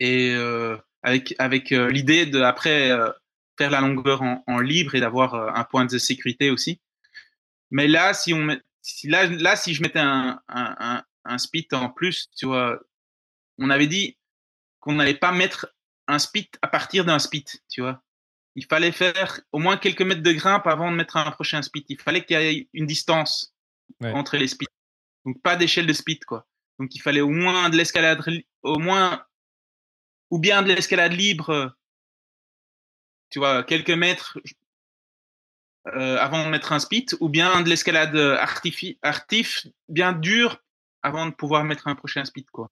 Et euh, avec, avec euh, l'idée de après euh, faire la longueur en, en libre et d'avoir euh, un point de sécurité aussi. Mais là, si on met, si là, là, si je mettais un, un, un, un spit en plus, tu vois, on avait dit qu'on n'allait pas mettre un spit à partir d'un spit, tu vois. Il fallait faire au moins quelques mètres de grimpe avant de mettre un prochain spit. Il fallait qu'il y ait une distance Ouais. entre les spits. Donc pas d'échelle de spit, quoi. Donc il fallait au moins de l'escalade, au moins, ou bien de l'escalade libre, tu vois, quelques mètres euh, avant de mettre un spit, ou bien de l'escalade euh, artif, bien dur, avant de pouvoir mettre un prochain spit, quoi.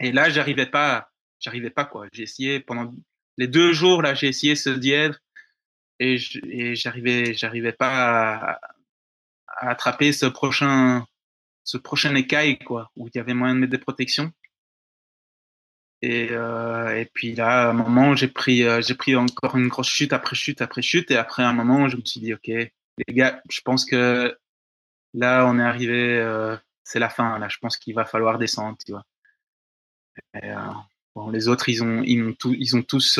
Et là, j'arrivais pas, j'arrivais pas, quoi. J'ai essayé pendant les deux jours, là, j'ai essayé ce dièdre et j'arrivais, j'arrivais pas à, à attraper ce prochain, ce prochain écaille, quoi, où il y avait moyen de mettre des protections. Et, euh, et puis là, à un moment, j'ai pris, euh, j'ai pris encore une grosse chute après chute après chute. Et après un moment, je me suis dit, OK, les gars, je pense que là, on est arrivé, euh, c'est la fin. Là, je pense qu'il va falloir descendre, tu vois. Et, euh, bon, les autres, ils ont, ils m'ont tous, ils ont tous,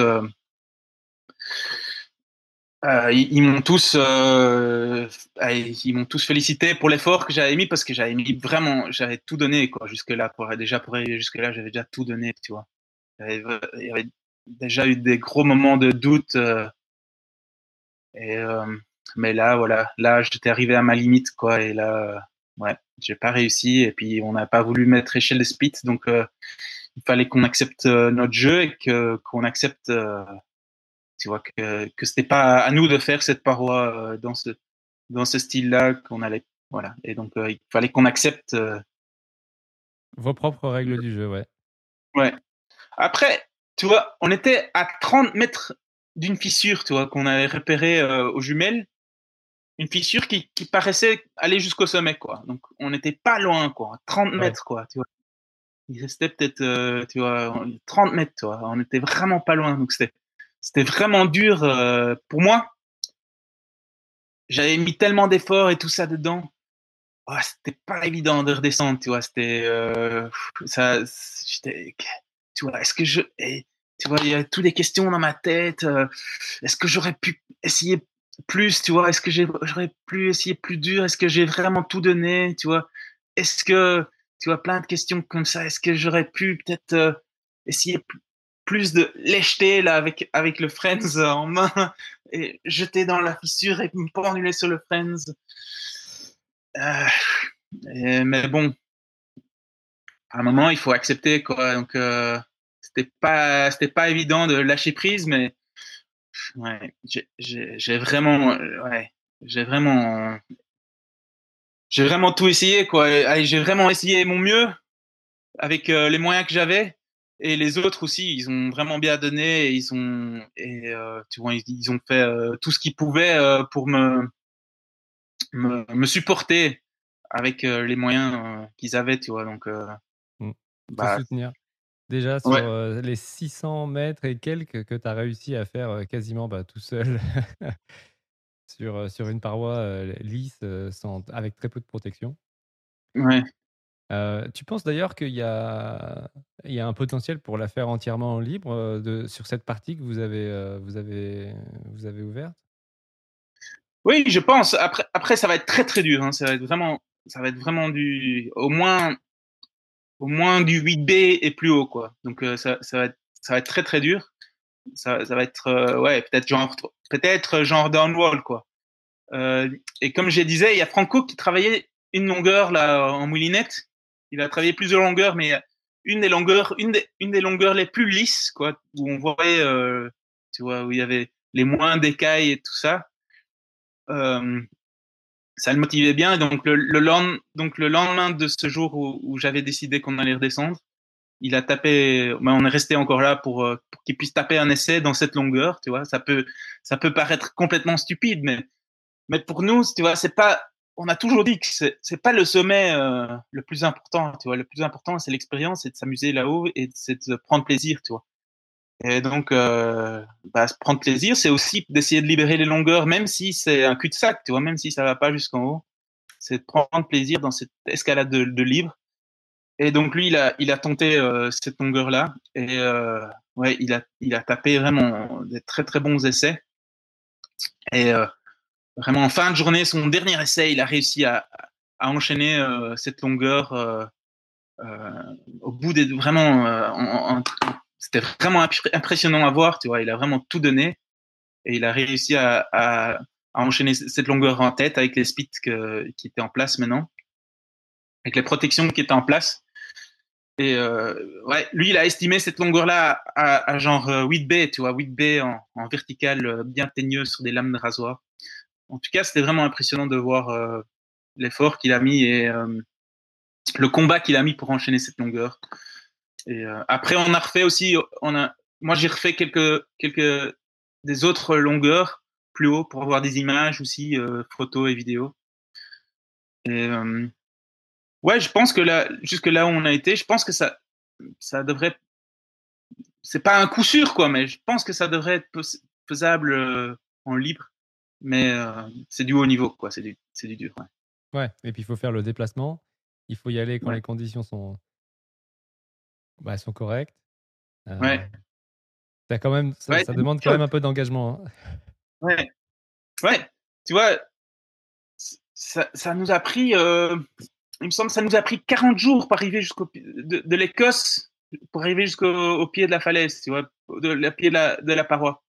euh, ils, m'ont tous, euh, euh, ils m'ont tous félicité pour l'effort que j'avais mis parce que j'avais mis vraiment, j'avais tout donné quoi jusque là. Pour déjà pour arriver jusque là, j'avais déjà tout donné, tu vois. Il y avait déjà eu des gros moments de doute. euh, et euh, mais là, voilà, là, j'étais arrivé à ma limite quoi. Et là, euh, ouais, j'ai pas réussi. Et puis on n'a pas voulu mettre échelle de split, donc il fallait qu'on accepte notre jeu et que qu'on accepte. Tu vois que que c'était pas à nous de faire cette paroi euh, dans ce dans ce style-là qu'on allait voilà. Et donc euh, il fallait qu'on accepte euh, Vos propres règles du jeu, ouais. ouais. Après tu vois on était à 30 mètres d'une fissure tu vois qu'on avait repéré euh, aux jumelles. Une fissure qui, qui paraissait aller jusqu'au sommet quoi. Donc on n'était pas loin quoi. 30 Ouais. mètres quoi tu vois. Il restait peut-être euh, tu vois 30 mètres tu vois. On était vraiment pas loin donc c'était c'était vraiment dur euh, pour moi j'avais mis tellement d'efforts et tout ça dedans. Oh, c'était pas évident de redescendre, tu vois. C'était euh, ça. Tu vois. Est-ce que je, tu vois, il y a toutes les questions dans ma tête. euh, est-ce que j'aurais pu essayer plus, tu vois? Est-ce que j'aurais pu essayer plus dur? Est-ce que j'ai vraiment tout donné, tu vois? Est-ce que, tu vois, plein de questions comme ça. Est-ce que j'aurais pu peut-être essayer plus de lècheté là avec avec le Friends en main *laughs* et jeter dans la fissure et me penduler sur le Friends. Et- mais bon, à un moment il faut accepter quoi. Donc euh, c'était pas c'était pas évident de lâcher prise, mais ouais, j'ai- vraiment euh, ouais j'ai vraiment j'ai vraiment tout essayé quoi. J'ai vraiment essayé mon mieux avec euh, les moyens que j'avais. Et les autres aussi, ils ont vraiment bien donné. Et ils ont, et euh, tu vois, ils, ils ont fait euh, tout ce qu'ils pouvaient euh, pour me, me, me supporter avec les moyens qu'ils avaient, tu vois. Donc, Mm. bah, te soutenir. Déjà sur Ouais. les 600 mètres et quelques que tu as réussi à faire quasiment bah, tout seul *laughs* sur, sur une paroi lisse sans, avec très peu de protection. ouais. Euh, tu penses d'ailleurs qu'il y a, un potentiel pour la faire entièrement libre euh, sur cette partie que vous avez, euh, ouverte? Oui, je pense. Après, après, ça va être très très dur. Hein. Ça va être vraiment, ça va être vraiment du, au moins, au moins du 8B et plus haut, quoi. Donc ça, va être, très très dur. Ça, va être, ouais, peut-être genre, peut-être genre downwall, quoi. Et comme je disais, il y a Franco qui travaillait une longueur là en moulinette. Il a travaillé plusieurs longueurs, mais une des longueurs, une des, une des longueurs les plus lisses, quoi, où on voyait, euh, tu vois, où il y avait les moins d'écailles et tout ça. Euh, ça le motivait bien. Donc le, le, lendemain, donc le lendemain de ce jour où, où j'avais décidé qu'on allait redescendre, il a tapé. Ben on est resté encore là pour, euh, pour qu'il puisse taper un essai dans cette longueur. Tu vois, ça peut ça peut paraître complètement stupide, mais mais pour nous, tu vois, c'est pas. On a toujours dit que c'est pas le sommet euh, le plus important. Tu vois, le plus important c'est l'expérience, c'est de s'amuser là-haut et c'est de prendre plaisir. Tu vois. Et donc, euh, bah, prendre plaisir, c'est aussi d'essayer de libérer les longueurs, même si c'est un cul-de-sac, tu vois, même si ça va pas jusqu'en haut. C'est de prendre plaisir dans cette escalade de, de libre. Et donc lui, il a, il a tenté euh, cette longueur-là et euh, ouais, il a, il a tapé vraiment des très très bons essais. Et euh, vraiment en fin de journée, son dernier essai, il a réussi à, enchaîner euh, cette longueur euh, euh, au bout des vraiment en, en, c'était vraiment impressionnant à voir, tu vois. Il a vraiment tout donné et il a réussi à, enchaîner cette longueur en tête avec les que, qui étaient en place maintenant, avec les protections qui étaient en place. Et ouais, lui, il a estimé cette longueur-là à, genre 8B, tu vois, 8B en, en vertical bien teigneux sur des lames de rasoir. En tout cas, c'était vraiment impressionnant de voir euh, l'effort qu'il a mis et euh, le combat qu'il a mis pour enchaîner cette longueur. Et euh, après, on a refait aussi, on a, moi j'ai refait quelques, quelques des autres longueurs plus haut pour avoir des images aussi, photos et vidéos. Ouais, je pense que là, jusque là où on a été, je pense que ça, ça devrait, c'est pas un coup sûr quoi, mais je pense que ça devrait être faisable en libre. Mais euh, c'est du haut niveau quoi, c'est du, c'est du dur. Ouais. ouais, et puis il faut faire le déplacement. Il faut y aller quand ouais. les conditions sont, bah, sont correctes. Euh, ouais. Ça, quand même, ça, ouais, ça demande quand même un peu d'engagement. Hein. Ouais. Ouais. Tu vois, ça, ça nous a pris, euh, il me semble, ça nous a pris 40 jours pour arriver jusqu'au de, de l'Écosse pour arriver jusqu'au pied de la falaise, tu vois, de la pied de la, de la paroi.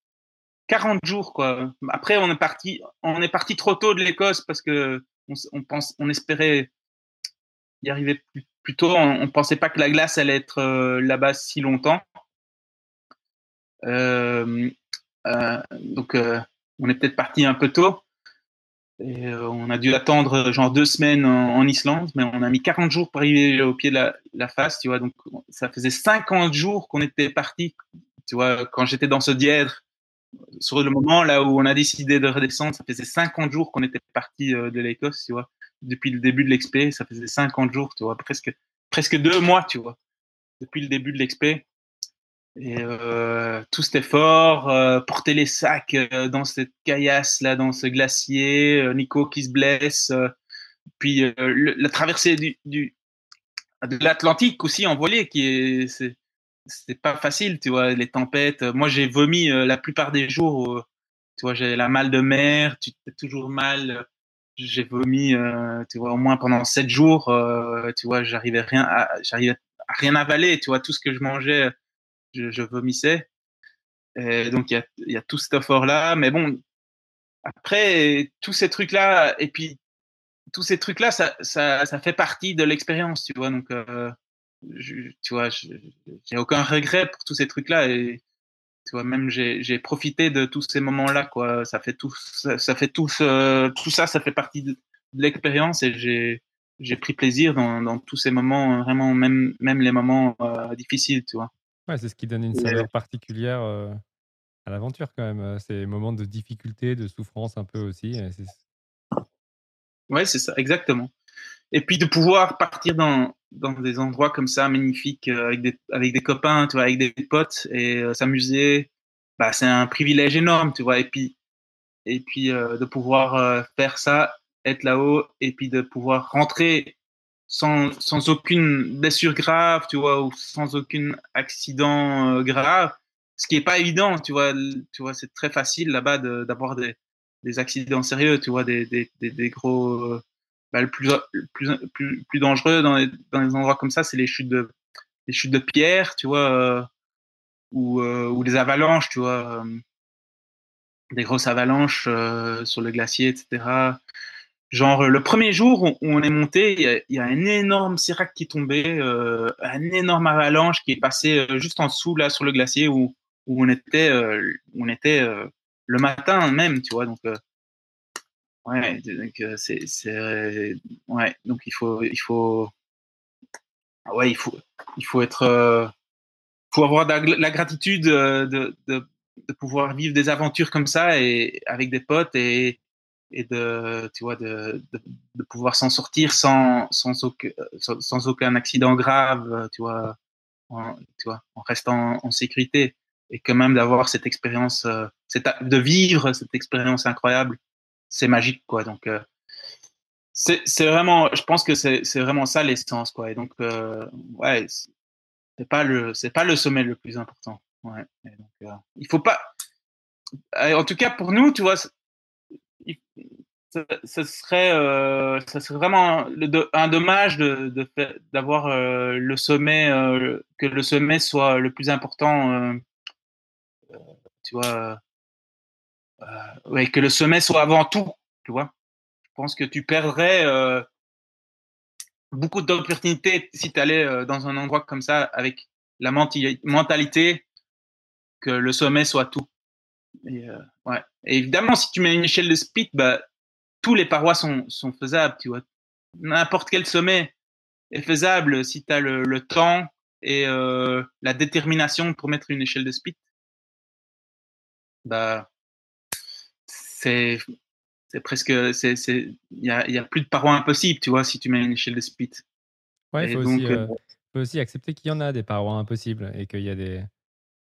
40 jours, quoi. Après, on est parti, on est parti trop tôt de l'Écosse parce que on, pense, on espérait y arriver plus, tôt. On, on, pensait pas que la glace allait être euh, là-bas si longtemps. Euh, euh, donc, on est peut-être parti un peu tôt. On a dû attendre genre deux semaines en, en, Islande, mais on a mis 40 jours pour arriver au pied de la, la face, tu vois. Donc, ça faisait 50 jours qu'on était parti, tu vois, quand j'étais dans ce dièdre. Sur le moment là où on a décidé de redescendre, ça faisait 50 jours qu'on était parti de l'Écosse, tu vois depuis le début de l'expé, ça faisait 50 jours, tu vois, presque, presque deux mois, tu vois, depuis le début de l'expé. Et euh, tout cet effort, euh, porter les sacs euh, dans cette caillasse là, dans ce glacier, euh, Nico qui se blesse, euh, puis la traversée du, de l'Atlantique aussi en voilier, qui est c'est pas facile, tu vois, les tempêtes. Moi, j'ai vomi la plupart des jours. tu vois, j'ai la mal de mer, tu t'es toujours mal j'ai vomi, euh, tu vois, au moins pendant sept jours. Euh, tu vois, j'arrivais rien, j'arrivais rien avaler. Tu vois, tout ce que je mangeais, je, je vomissais. Et donc il y a, y a tout cet effort là, mais bon, après tous ces trucs là, et puis tous ces trucs là, ça, ça, ça fait partie de l'expérience, tu vois. Donc, euh, je, tu vois, j'ai aucun regret pour tous ces trucs là et tu vois même j'ai profité de tous ces moments là quoi. Ça fait tout ça, ça fait tout euh, tout ça ça fait partie de, de l'expérience et j'ai j'ai pris plaisir dans, dans tous ces moments vraiment même même les moments euh, difficiles tu vois. Ouais c'est ce qui donne une saveur particulière euh, à l'aventure quand même ces moments de difficulté de souffrance un peu aussi ouais c'est ça exactement et puis de pouvoir partir dans dans des endroits comme ça magnifiques euh, avec des avec des copains tu vois avec des potes et euh, s'amuser bah c'est un privilège énorme tu vois. Et puis et puis euh, de pouvoir faire ça être là-haut et puis de pouvoir rentrer sans sans aucune blessure grave tu vois ou sans aucun accident grave. Ce qui est pas évident tu vois tu vois c'est très facile là-bas d'avoir des des accidents sérieux tu vois des des, des gros bah, le plus, plus, plus, dangereux dans les, dans les endroits comme ça, c'est les chutes de, les chutes de pierre, tu vois, euh, ou, euh, ou les avalanches, tu vois, euh, des grosses avalanches euh, sur le glacier, etc. genre le premier jour où on est monté, il y a, un énorme sérac qui tombait, euh, un énorme avalanche qui est passé juste en dessous là sur le glacier où, où on était, on était le matin même, tu vois. Donc ouais, donc euh, c'est, c'est ouais, donc il faut, il faut, ouais, il faut, il faut être, euh, faut avoir la, gratitude de, de, de pouvoir vivre des aventures comme ça et avec des potes et et de tu vois de, de pouvoir s'en sortir sans sans aucun, sans, sans aucun accident grave tu vois en, tu vois en restant en sécurité. Et quand même d'avoir cette expérience euh, cette, de vivre cette expérience incroyable c'est magique quoi. Donc euh, c'est vraiment je pense que c'est vraiment ça l'essence quoi. Et donc euh, ouais c'est pas le c'est pas le sommet le plus important. Ouais. Et euh, il faut pas en tout cas pour nous tu vois ce serait, euh, ça serait vraiment un dommage de, d'avoir euh, le sommet, euh, que le sommet soit le plus important, euh, euh, tu vois, euh, que le sommet soit avant tout, tu vois. Je pense que tu perdrais beaucoup d'opportunités si tu allais dans un endroit comme ça avec la mentalité que le sommet soit tout. Et, évidemment, si tu mets une échelle de speed, bah, tous les parois sont, faisables, tu vois. N'importe quel sommet est faisable si tu as le, le, temps et euh, la détermination pour mettre une échelle de speed. Bah, c'est c'est presque c'est c'est il y a, y a plus de parois impossibles, tu vois, si tu mets une échelle de speed. Ouais, il faut, aussi, euh, faut aussi accepter qu'il y en a des parois impossibles et qu'il y a des,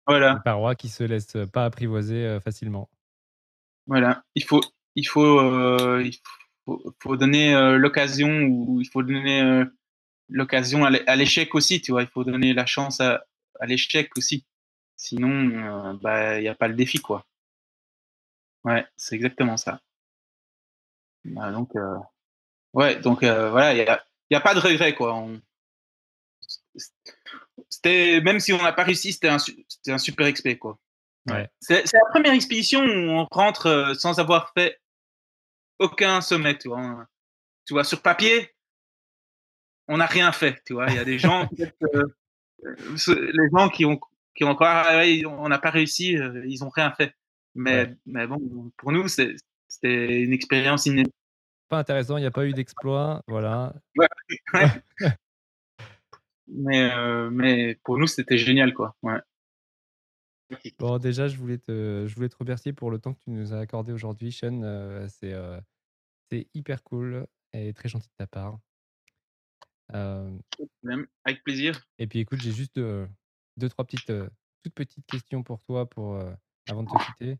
voilà. des parois qui se laissent pas apprivoiser euh, facilement. Voilà, il faut il faut, euh, il faut, faut donner euh, l'occasion ou il faut donner euh, l'occasion à l'échec aussi, tu vois. Il faut donner la chance à, à l'échec aussi. Sinon, bah, il n'y a pas le défi, quoi. Ouais, c'est exactement ça. Bah, donc, ouais, donc voilà, il n'y a, y a pas de regret, quoi. On... C'était, même si on n'a pas réussi, c'était un, un super expé, quoi. Ouais. C'est la première expédition où on rentre sans avoir fait aucun sommet, tu vois. Tu vois, sur papier, on n'a rien fait, tu vois. Il y a des gens, euh, les gens qui ont, qui ont encore, ah on n'a pas réussi, euh, ils ont rien fait. Mais, ouais. mais bon, pour nous, c'était une expérience inédite. Pas intéressant, il n'y a pas eu d'exploit, voilà. Ouais, *laughs* ouais. mais, euh, mais pour nous, c'était génial, quoi. Ouais. Bon, déjà, je voulais, te, je voulais te remercier pour le temps que tu nous as accordé aujourd'hui, Sean. Euh, c'est euh, hyper cool et très gentil de ta part. Euh, avec plaisir. Et puis, écoute, j'ai juste deux, deux, trois petites, toutes petites questions pour toi pour, avant de te quitter?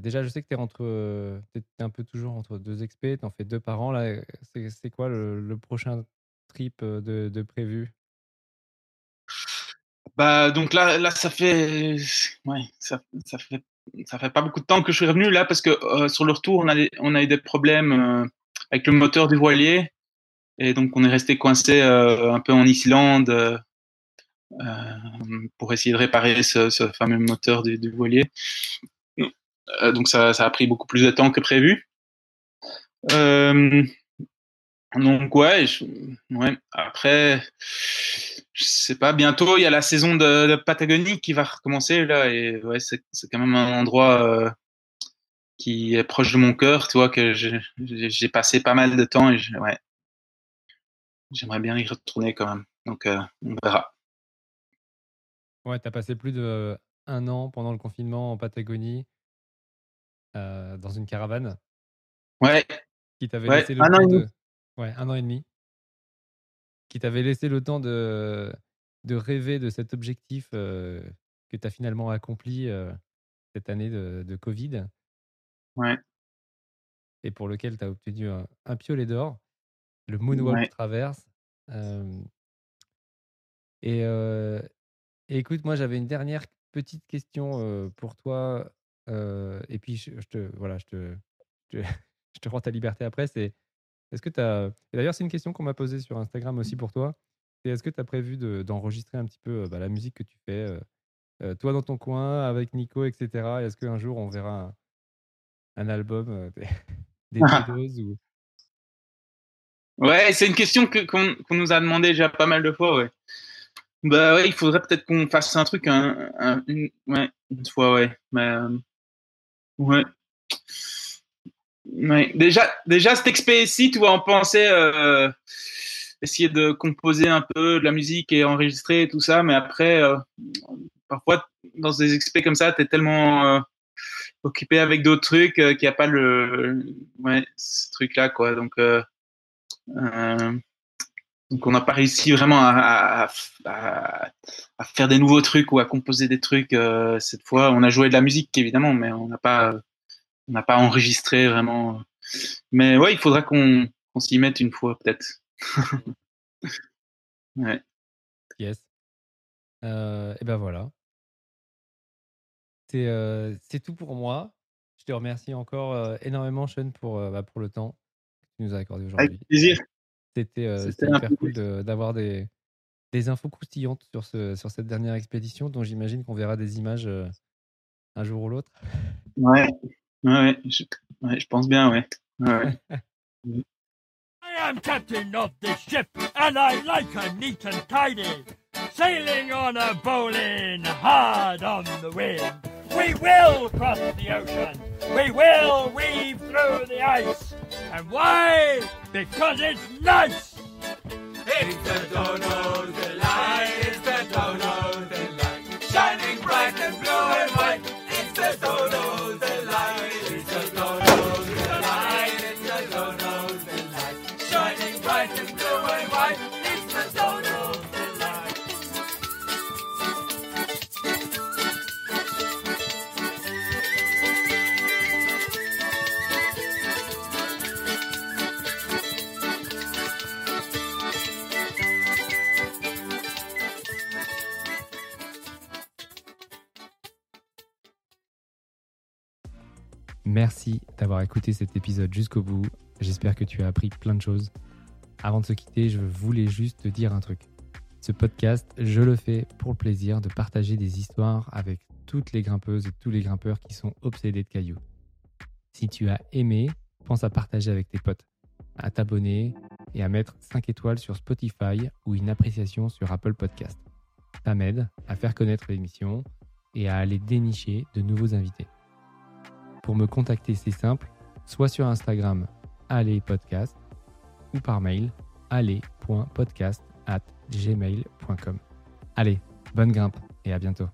déjà, je sais que tu es, entre, es un peu toujours entre deux expés, tu en fais deux par an. C'est quoi le, le, prochain trip de, de prévu? Bah donc là là ça fait ouais ça, ça fait ça fait pas beaucoup de temps que je suis revenu là parce que euh, sur le retour on a on a eu des problèmes euh, avec le moteur du voilier et donc on est resté coincé euh, un peu en Islande pour essayer de réparer ce, fameux moteur du, voilier. donc ça, a pris beaucoup plus de temps que prévu. donc ouais, après je sais pas, bientôt il y a la saison de, Patagonie qui va recommencer là et ouais, c'est quand même un endroit euh, qui est proche de mon cœur, tu vois que j'ai passé pas mal de temps et j'aimerais bien y retourner quand même. Donc euh, on verra. Ouais, t'as passé plus de un an pendant le confinement en Patagonie euh, dans une caravane. Ouais. Qui t'avait ouais, laissé le un temps an de... Ouais, un an et demi qui t'avait laissé le temps de, de rêver de cet objectif euh, que tu as finalement accompli euh, cette année de, de, Covid. Ouais. Et pour lequel tu as obtenu un, un piolet d'or, le Moonwalk ouais. Traverse. Et, et, écoute, moi j'avais une dernière petite question pour toi. et puis je, je, te voilà, je te, je, *laughs* je te rends ta liberté après. C'est est-ce que tu as. Et d'ailleurs, c'est une question qu'on m'a posée sur Instagram aussi pour toi. C'est est-ce que tu as prévu d'enregistrer de, un petit peu bah, la musique que tu fais, euh, euh, toi dans ton coin, avec Nico, etc. Est-ce qu'un jour on verra un, un album euh, des *laughs* Ah. doses *laughs* ou... Ouais, c'est une question que- qu'on qu'on nous a demandé déjà pas mal de fois, ouais. Bah ouais, il faudrait peut-être qu'on fasse un truc un, un- une, ouais, une fois, ouais. Mais euh, ouais. Ouais. Déjà, déjà cet expé-ci, tu vois, on pensait euh, essayer de composer un peu de la musique et enregistrer et tout ça, mais après, euh, parfois dans des expés comme ça, t'es tellement euh, occupé avec d'autres trucs qu'il n'y a pas le, ouais, ce truc-là, quoi. Donc donc on n'a pas réussi vraiment à, à, à- à faire des nouveaux trucs ou à composer des trucs euh, cette fois. On a joué de la musique évidemment, mais on n'a pas on n'a pas enregistré vraiment. Mais ouais, il faudra qu'on s'y mette une fois peut-être. *laughs* ouais. Yes. Euh, et ben voilà. C'est euh, c'est tout pour moi. Je te remercie encore énormément, Sean, pour, bah, pour le temps que tu nous as accordé aujourd'hui. Avec plaisir. C'était euh, plaisir. cool de- d'avoir des, des infos croustillantes sur, ce, sur cette dernière expédition, dont j'imagine qu'on verra des images euh, un jour ou l'autre. Ouais. Ouais, ouais, je, ouais, je pense bien, ouais. ouais. ouais. *laughs* I am captain of this ship, and I like a neat and tidy. Sailing on a bowling, hard on the wind. We will cross the ocean. We will weave through the ice. And why? Because it's nice. It's the Dono delight. It's the Dono Merci d'avoir écouté cet épisode jusqu'au bout. J'espère que tu as appris plein de choses. Avant de se quitter, je voulais juste te dire un truc. Ce podcast, je le fais pour le plaisir de partager des histoires avec toutes les grimpeuses et tous les grimpeurs qui sont obsédés de cailloux. Si tu as aimé, pense à partager avec tes potes, à t'abonner et à mettre 5 étoiles sur Spotify ou une appréciation sur Apple Podcast. Ça m'aide à faire connaître l'émission et à aller dénicher de nouveaux invités. Pour me contacter, c'est simple, soit sur Instagram, allez podcast, ou par mail, allez.podcast at gmail.com. Allez, bonne grimpe et à bientôt.